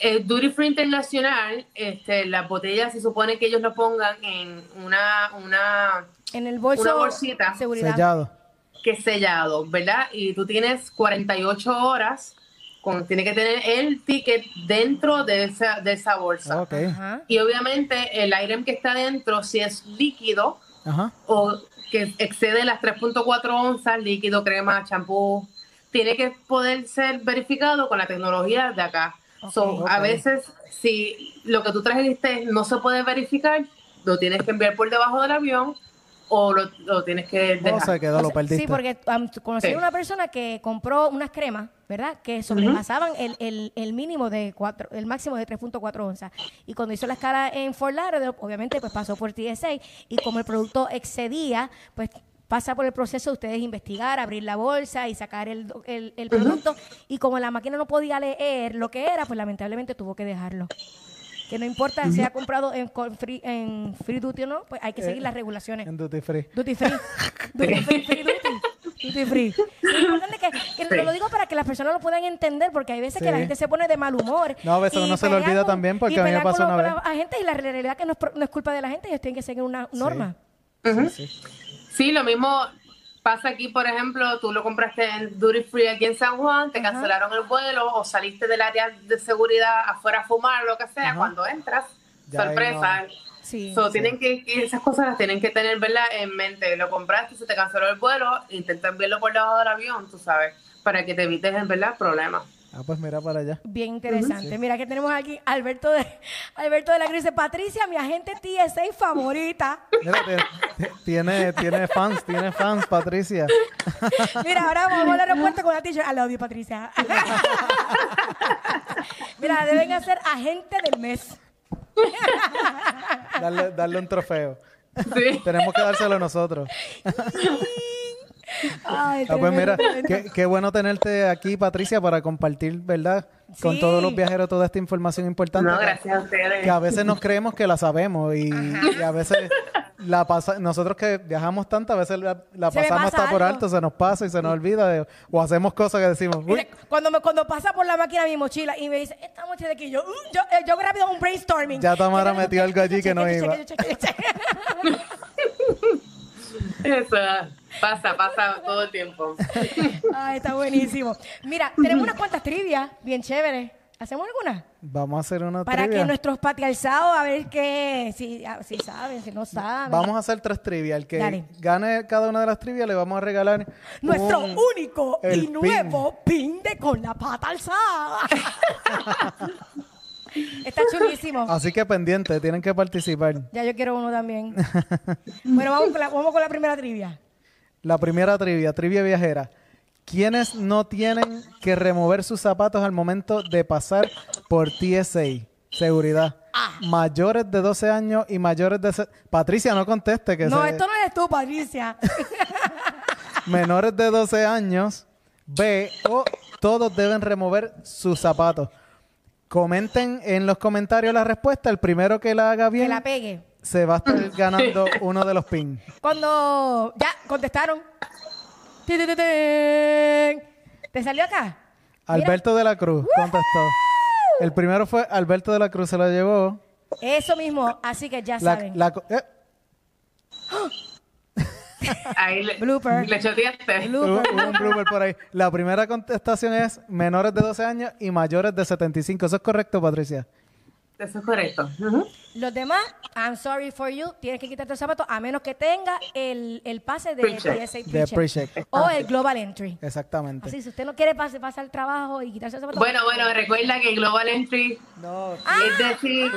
el Duty Free Internacional, este, las botellas se supone que ellos lo pongan en una, una En el bolso Una bolsita seguridad. Sellado. que es sellado, ¿verdad? Y tú tienes 48 horas, con, tiene que tener el ticket dentro de esa, de esa bolsa. Y obviamente el item que está dentro, si es líquido Ajá. o que excede las 3.4 onzas, líquido, crema, champú, tiene que poder ser verificado con la tecnología de acá. So, Ok. A veces, si lo que tú trajiste no se puede verificar, lo tienes que enviar por debajo del avión o lo, lo tienes que O dejar. se quedó, lo O sea, perdiste. Sí, porque um, conocí Sí. a una persona que compró unas cremas, ¿verdad? Que sobrepasaban el, el, el mínimo de cuatro, el máximo de 3.4 onzas. Y cuando hizo la escala en Fort Lauderdale, obviamente pues pasó por TSA y como el producto excedía, pues pasa por el proceso de ustedes investigar, abrir la bolsa y sacar el, do- el, el producto. Y como la máquina no podía leer lo que era, pues lamentablemente tuvo que dejarlo. Que no importa si ha comprado en, free, en free duty o no, pues hay que seguir las regulaciones. En duty free. Duty free. Duty free, free duty. Duty free. Es importante que, que Sí. lo digo para que las personas lo puedan entender, porque hay veces que la gente se pone de mal humor. No, a veces y uno se lo olvida con- también, porque a mí me con pasó una con vez. la gente y la realidad que no es, no es culpa de la gente, ellos tienen que seguir una norma. Sí, sí. Sí, lo mismo pasa aquí, por ejemplo, tú lo compraste en Duty Free aquí en San Juan, te Ajá. cancelaron el vuelo o saliste del área de seguridad afuera a fumar, lo que sea, Ajá. cuando entras, Ya sorpresa. Sí. So, tienen que, que esas cosas las tienen que tener ¿verdad? en mente. Lo compraste, se te canceló el vuelo, intenta enviarlo por debajo del avión, tú sabes, para que te evites en verdad problemas. Ah, pues mira para allá. Bien interesante. Mira que tenemos aquí Alberto de Alberto de la Cruz. Dice, Patricia, mi agente TSA favorita. Mira, tiene, tiene, fans, tiene fans, Patricia. Mira, ahora vamos al aeropuerto con la teacher. I love you, Patricia. Mira, deben hacer agente del mes. Darle, darle un trofeo. Sí. Tenemos que dárselo nosotros. Ay, Ah, pues mira, qué, qué bueno tenerte aquí, Patricia, para compartir, ¿verdad? Con todos los viajeros toda esta información importante. No, que- gracias a ustedes. Que a veces nos creemos que la sabemos y, y a veces la pasa, nosotros que viajamos tanto, a veces la, la pasamos pasa hasta por alto, se nos pasa y se nos olvida de- o hacemos cosas que decimos, uy, Cuando, me, cuando pasa por la máquina mi mochila y me dice, esta mochila de aquí, yo, uh, yo, eh, yo rápido un brainstorming. Ya Tamara metió algo allí que no iba. Eso pasa, pasa todo el tiempo. Ay, está buenísimo. Mira, tenemos unas cuantas trivias bien chéveres. ¿Hacemos alguna? vamos a hacer una Para trivia. que nuestros patialzados, a ver qué, si, a- si saben, si no saben. Vamos a hacer tres trivias. El que Dale. gane cada una de las trivias le vamos a regalar Nuestro un- único el y nuevo pin de con la pata alzada. Está chulísimo. Así que pendiente, tienen que participar. Ya yo quiero uno también. bueno, vamos con la, vamos con la primera trivia. La primera trivia, trivia viajera. ¿Quiénes no tienen que remover sus zapatos al momento de pasar por TSA? Seguridad. Ah. Mayores de 12 años y mayores de... Patricia, no conteste que No, se- esto no eres tú, Patricia. menores de 12 años. B. O todos deben remover sus zapatos. Comenten en los comentarios la respuesta. El primero que la haga que bien la pegue. Se va a estar ganando uno de los pins. Cuando ya contestaron. Tin. ¿Te salió acá? Mira. Alberto de la Cruz contestó. El primero fue Alberto de la Cruz, se lo llevó. Eso mismo, así que ya La, saben. la co- eh, Ahí le, Blooper. le choteaste. hubo, hubo un blooper por ahí. La primera contestación es menores de 12 años y mayores de 75. ¿Eso es correcto, Patricia? Eso es correcto. Los demás, I'm sorry for you, tienes que quitarte los zapatos a menos que tenga el, el pase de pre-check. o el Global Entry. Exactamente. Así, si usted no quiere pase- pasar el trabajo y quitarse los zapatos. Bueno, bueno, recuerda que Global Entry No, es decir,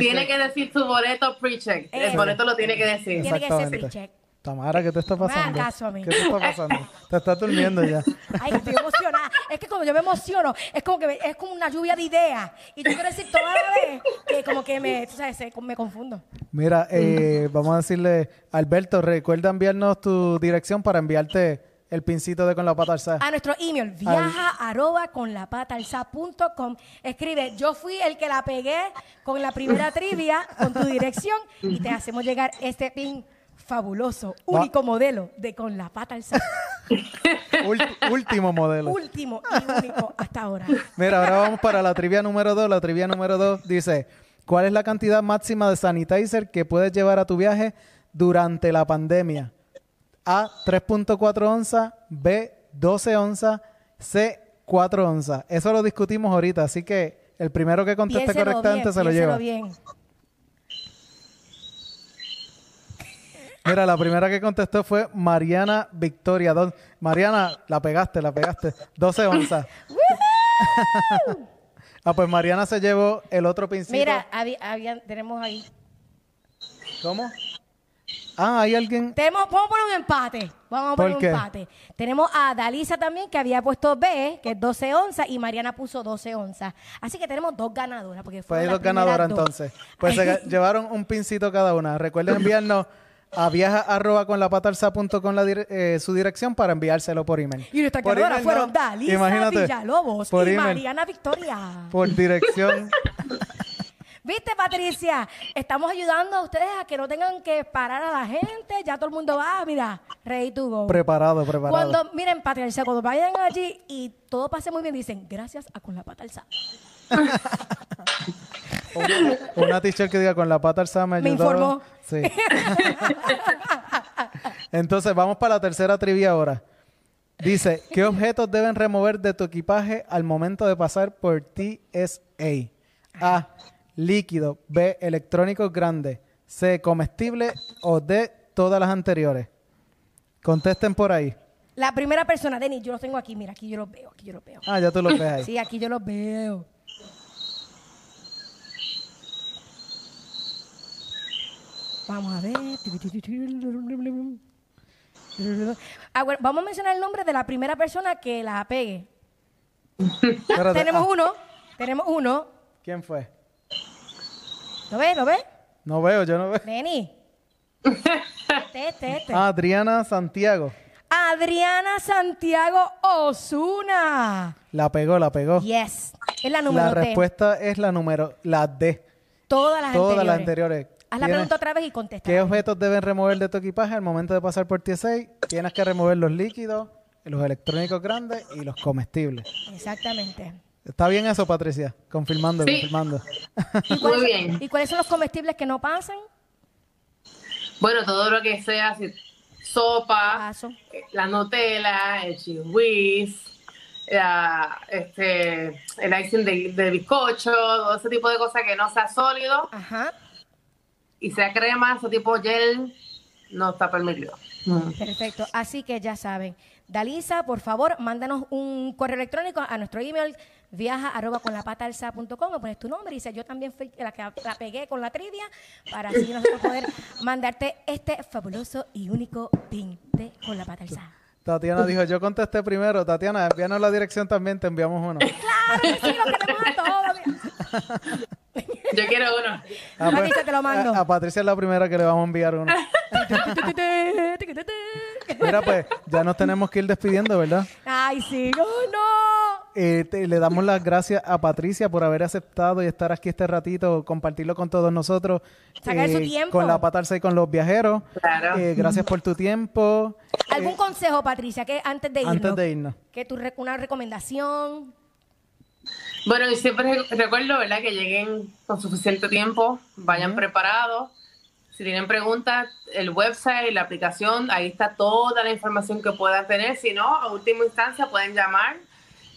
tiene que decir tu boleto pre-check. Eh. El boleto lo tiene que decir. Tiene que ser pre-check. Tamara, ¿qué te está pasando? caso a mí. ¿Qué te está pasando? Te estás durmiendo ya. Ay, estoy emocionada. Es que cuando yo me emociono, es como que me- es como una lluvia de ideas. Y yo quiero decir toda la vez que como que me, tú sabes, me confundo. Mira, eh, vamos a decirle, Alberto, recuerda enviarnos tu dirección para enviarte el pincito de con la pata alzada. A nuestro email, viaja arroba con la pata alza com. Escribe, yo fui el que la pegué con la primera trivia, con tu dirección, y te hacemos llegar este pin fabuloso, único modelo de con la pata. Ulti- último modelo. Último y único hasta ahora. Mira, ahora vamos para la trivia número 2. La trivia número 2 dice, ¿cuál es la cantidad máxima de sanitizer que puedes llevar a tu viaje durante la pandemia? A, 3.4 onzas, B, 12 onzas, C, 4 onzas. Eso lo discutimos ahorita, así que el primero que conteste Piénselo correctamente bien, se lo lleva. bien. Mira, la primera que contestó fue Mariana Victoria. Dos- Mariana, la pegaste, la pegaste. 12 onzas. ah, pues Mariana se llevó el otro pincito. Mira, había- había- tenemos ahí. ¿Cómo? Ah, hay alguien. Tenemos, vamos a poner un empate. Vamos a ¿Por poner un qué? empate. Tenemos a Dalisa también, que había puesto B, que es 12 onzas, y Mariana puso 12 onzas. Así que tenemos dos ganadoras. Porque Pues hay fueron dos las primeras ganadoras dos. entonces. Pues se llevaron un pincito cada una. Recuerden enviarnos a viaja arroba con la pata alza punto com la dire- eh, su dirección para enviárselo por email. Y nuestras email, fueron no. Dalisa Imagínate, Villalobos por y email. Mariana Victoria. Por dirección. ¿Viste, Patricia? Estamos ayudando a ustedes a que no tengan que parar a la gente. Ya todo el mundo va, mira, ready to go. preparado, preparado. Cuando, miren, Patricia, cuando vayan allí y todo pase muy bien, dicen, gracias a Con la Pata Alzada. Una t-shirt que diga con la pata alzada me Me ayudó. informó. Sí. Entonces, vamos para la tercera trivia ahora. Dice, ¿qué objetos deben remover de tu equipaje al momento de pasar por TSA? A, líquido. B, electrónicos grandes. C, comestible. O D, todas las anteriores. Contesten por ahí. La primera persona, Denis, yo los tengo aquí, mira, aquí yo los veo, aquí yo los veo. Ah, ya tú los ves ahí. Sí, aquí yo los veo. Vamos a ver. Ah, bueno, vamos a mencionar el nombre de la primera persona que la pegue. Espérate, Tenemos ah, uno, tenemos uno. ¿Quién fue? ¿Lo ves? ¿Lo ves? No veo, yo no veo. Este, este, este. Ah, Adriana Santiago. Adriana Santiago Osuna. La pegó, la pegó. Yes. Es la número La D. respuesta es la número, la D. Todas las Todas anteriores. las anteriores. Haz la pregunta otra vez y contesta. ¿Qué objetos deben remover de tu equipaje al momento de pasar por TSA? Tienes que remover los líquidos, los electrónicos grandes y los comestibles. Exactamente. ¿Está bien eso, Patricia? Confirmando, Sí. confirmando. ¿Y cuáles, Muy bien. ¿Y cuáles son los comestibles que no pasan? Bueno, todo lo que sea sopa, Paso. eh, la Nutella, el cheese whiz, la- este, el icing de, de bizcocho, todo ese tipo de cosas que no sea sólido Ajá. Y sea crema, ese tipo gel, no está permitido. Perfecto. Así que ya saben. Dalisa, por favor, mándanos un correo electrónico a nuestro email viaja arroba con la pata alza punto com, me pones tu nombre y dice yo también fui la que la pegué con la trivia para así nosotros poder mandarte este fabuloso y único pin de con la pata alzada. Tatiana dijo, yo contesté primero. Tatiana, envíanos la dirección también, te enviamos uno. Claro que sí, lo queremos a todos. Yo quiero uno. Ah, pues, Patricia, te lo mando. A, a Patricia es la primera que le vamos a enviar uno. Mira, pues, ya nos tenemos que ir despidiendo, ¿verdad? Ay, sí. ¡Oh, no! Eh, te- le damos las gracias a Patricia por haber aceptado y estar aquí este ratito, compartirlo con todos nosotros. eh, Sacar su tiempo. Con la pata alza y con los viajeros. Claro. Eh, gracias por tu tiempo. ¿Algún consejo, Patricia, que antes de irnos? Antes de irnos. Que tu re- una recomendación. Bueno, y siempre re- recuerdo, ¿verdad? Que lleguen con suficiente tiempo, vayan preparados. Si tienen preguntas, el website, la aplicación, ahí está toda la información que puedan tener. Si no, a última instancia pueden llamar,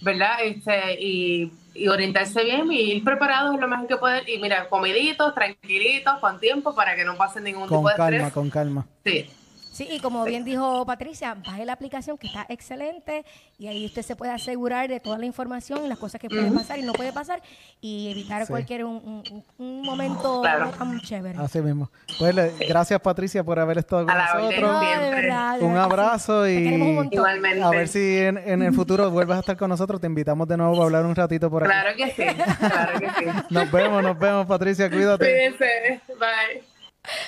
¿verdad? Este, y, y orientarse bien y ir preparados lo mejor que pueden. Y mira, comiditos, tranquilitos, con tiempo para que no pasen ningún Con tipo de calma, estrés. con calma. Sí. Sí, y como bien dijo Patricia, baje la aplicación que está excelente y ahí usted se puede asegurar de toda la información y las cosas que pueden pasar y no puede pasar y evitar Sí. cualquier un, un- un momento Claro. tan chévere. Así mismo. Pues le- gracias, Patricia, por haber estado con A nosotros. No, de siempre. verdad, de Un abrazo sí. Te y- un. Igualmente. A ver si en, en el futuro vuelves a estar con nosotros. Te invitamos de nuevo para hablar un ratito por aquí. Claro que sí, claro que sí. Nos vemos, nos vemos, Patricia. Cuídate. Cuídense. Bye.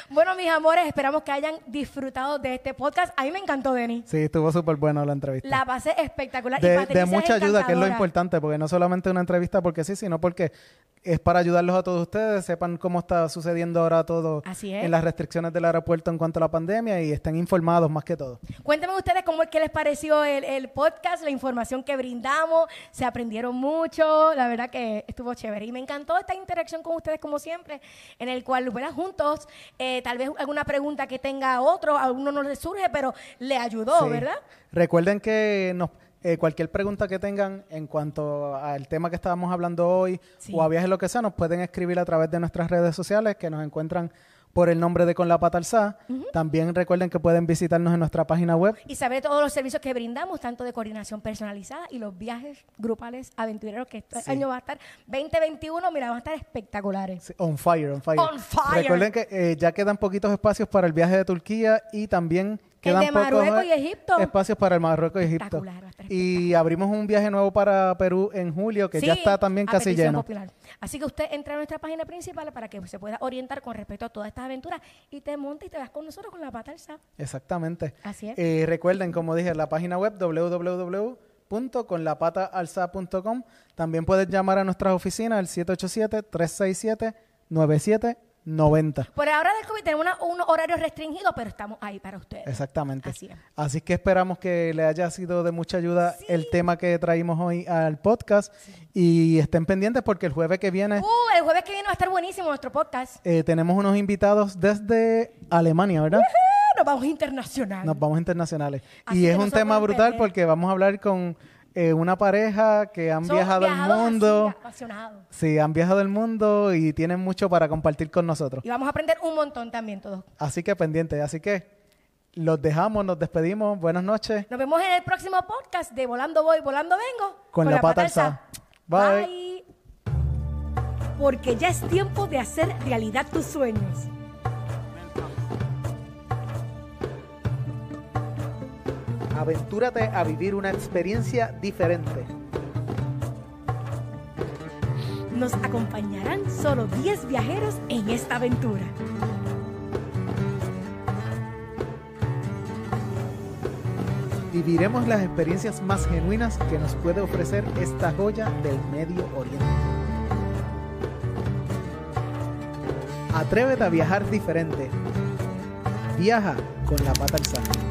Bueno, mis amores, esperamos que hayan disfrutado de este podcast. A mí me encantó, Denis. Sí, estuvo súper buena la entrevista. La pasé espectacular. y de, Patricia de mucha es ayuda, que es lo importante, porque no solamente una entrevista porque sí, sino porque es para ayudarlos a todos ustedes, sepan cómo está sucediendo ahora todo Así es. en las restricciones del aeropuerto en cuanto a la pandemia y estén informados más que todo. Cuéntenme ustedes cómo es que les pareció el, el podcast, la información que brindamos, se aprendieron mucho, la verdad que estuvo chévere y me encantó esta interacción con ustedes como siempre, en el cual, ¿verdad? Juntos, eh, tal vez alguna pregunta que tenga otro, a uno no le surge, pero le ayudó, Sí. ¿verdad? Recuerden que nos, eh, cualquier pregunta que tengan en cuanto al tema que estábamos hablando hoy Sí. o a viajes, lo que sea, nos pueden escribir a través de nuestras redes sociales que nos encuentran por el nombre de Con la Pata Alzada. También recuerden que pueden visitarnos en nuestra página web Y saber todos los servicios que brindamos, tanto de coordinación personalizada y los viajes grupales aventureros que este Sí. año va a estar 2021, mira, van a estar espectaculares. Sí, On fire, on fire. On fire. Recuerden que eh, ya quedan poquitos espacios para el viaje de Turquía y también Quedan de Marruecos y Egipto. Espacios para el Marruecos y Egipto. Y abrimos un viaje nuevo para Perú en julio, que ya está también a casi lleno. popular. Así que usted entra a nuestra página principal para que se pueda orientar con respecto a todas estas aventuras y te montes y te vas con nosotros con la pata alzada. Exactamente. Así es. Eh, recuerden, como dije, la página web www.conlapataalza.com. También puedes llamar a nuestras oficinas al 787-367-9790. Por ahora del COVID tenemos una- unos horarios restringidos, pero estamos ahí para ustedes. Exactamente. Así es. Así que esperamos que le haya sido de mucha ayuda el tema que traímos hoy al podcast. Y estén pendientes porque el jueves que viene Uh, el jueves que viene va a estar buenísimo nuestro podcast. eh, tenemos unos invitados desde Alemania, ¿verdad? Uh, Nos vamos internacional. Nos vamos internacionales. Así y es un tema brutal perder. porque vamos a hablar con eh, una pareja que han Son viajado el viajados mundo. así. Sí, han viajado el mundo y tienen mucho para compartir con nosotros. Y vamos a aprender un montón también todos. Así que pendientes. Así que los dejamos, nos despedimos. Buenas noches. Nos vemos en el próximo podcast de Volando Voy, Volando Vengo. Con la pata alzada. Bye. Bye. Porque ya es tiempo de hacer realidad tus sueños. Aventúrate a vivir una experiencia diferente. Nos acompañarán solo 10 viajeros en esta aventura. Viviremos las experiencias más genuinas que nos puede ofrecer esta joya del Medio Oriente. Atrévete a viajar diferente. Viaja con la pata alzada.